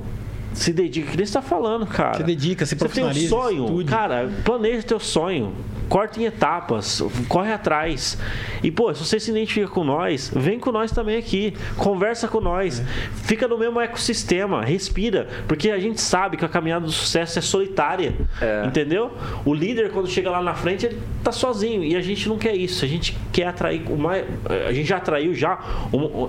Se dedica, que nem você tá falando, cara. Se dedica, se Você tem um profissionaliza, sonho, cara, planeja teu sonho. Corta em etapas, corre atrás. E, pô, se você se identifica com nós, vem com nós também aqui. Conversa com nós. É. Fica no mesmo ecossistema, respira. Porque a gente sabe que a caminhada do sucesso é solitária. É. Entendeu? O líder, quando chega lá na frente, ele tá sozinho. E a gente não quer isso. A gente quer atrair mais. A gente já atraiu já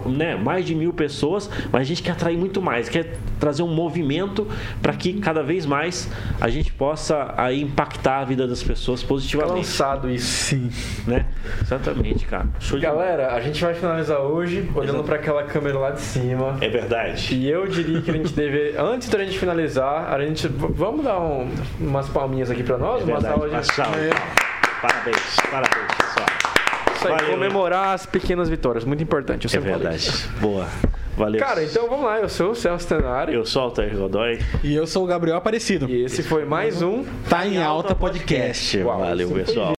né, mais de mil pessoas, mas a gente quer atrair muito mais. Quer trazer um movimento para que cada vez mais a gente possa aí impactar a vida das pessoas positivamente. Lançado isso. Sim. Né? Exatamente, cara. Show de Galera, a gente vai finalizar hoje olhando para aquela câmera lá de cima. É verdade. E eu diria que a gente deve, antes da gente finalizar, a gente vamos dar um- umas palminhas aqui pra nós, É uma salva de. Parabéns, parabéns, pessoal. Isso aí, Valeu, comemorar as pequenas vitórias, muito importante. Eu É verdade. Boa. Valeu. Cara, então vamos lá, eu sou o Celso Tenari Eu sou o Altair Godoy. E eu sou o Gabriel Aparecido. e esse foi mais um Tá em alta podcast. Uau, Valeu, pessoal.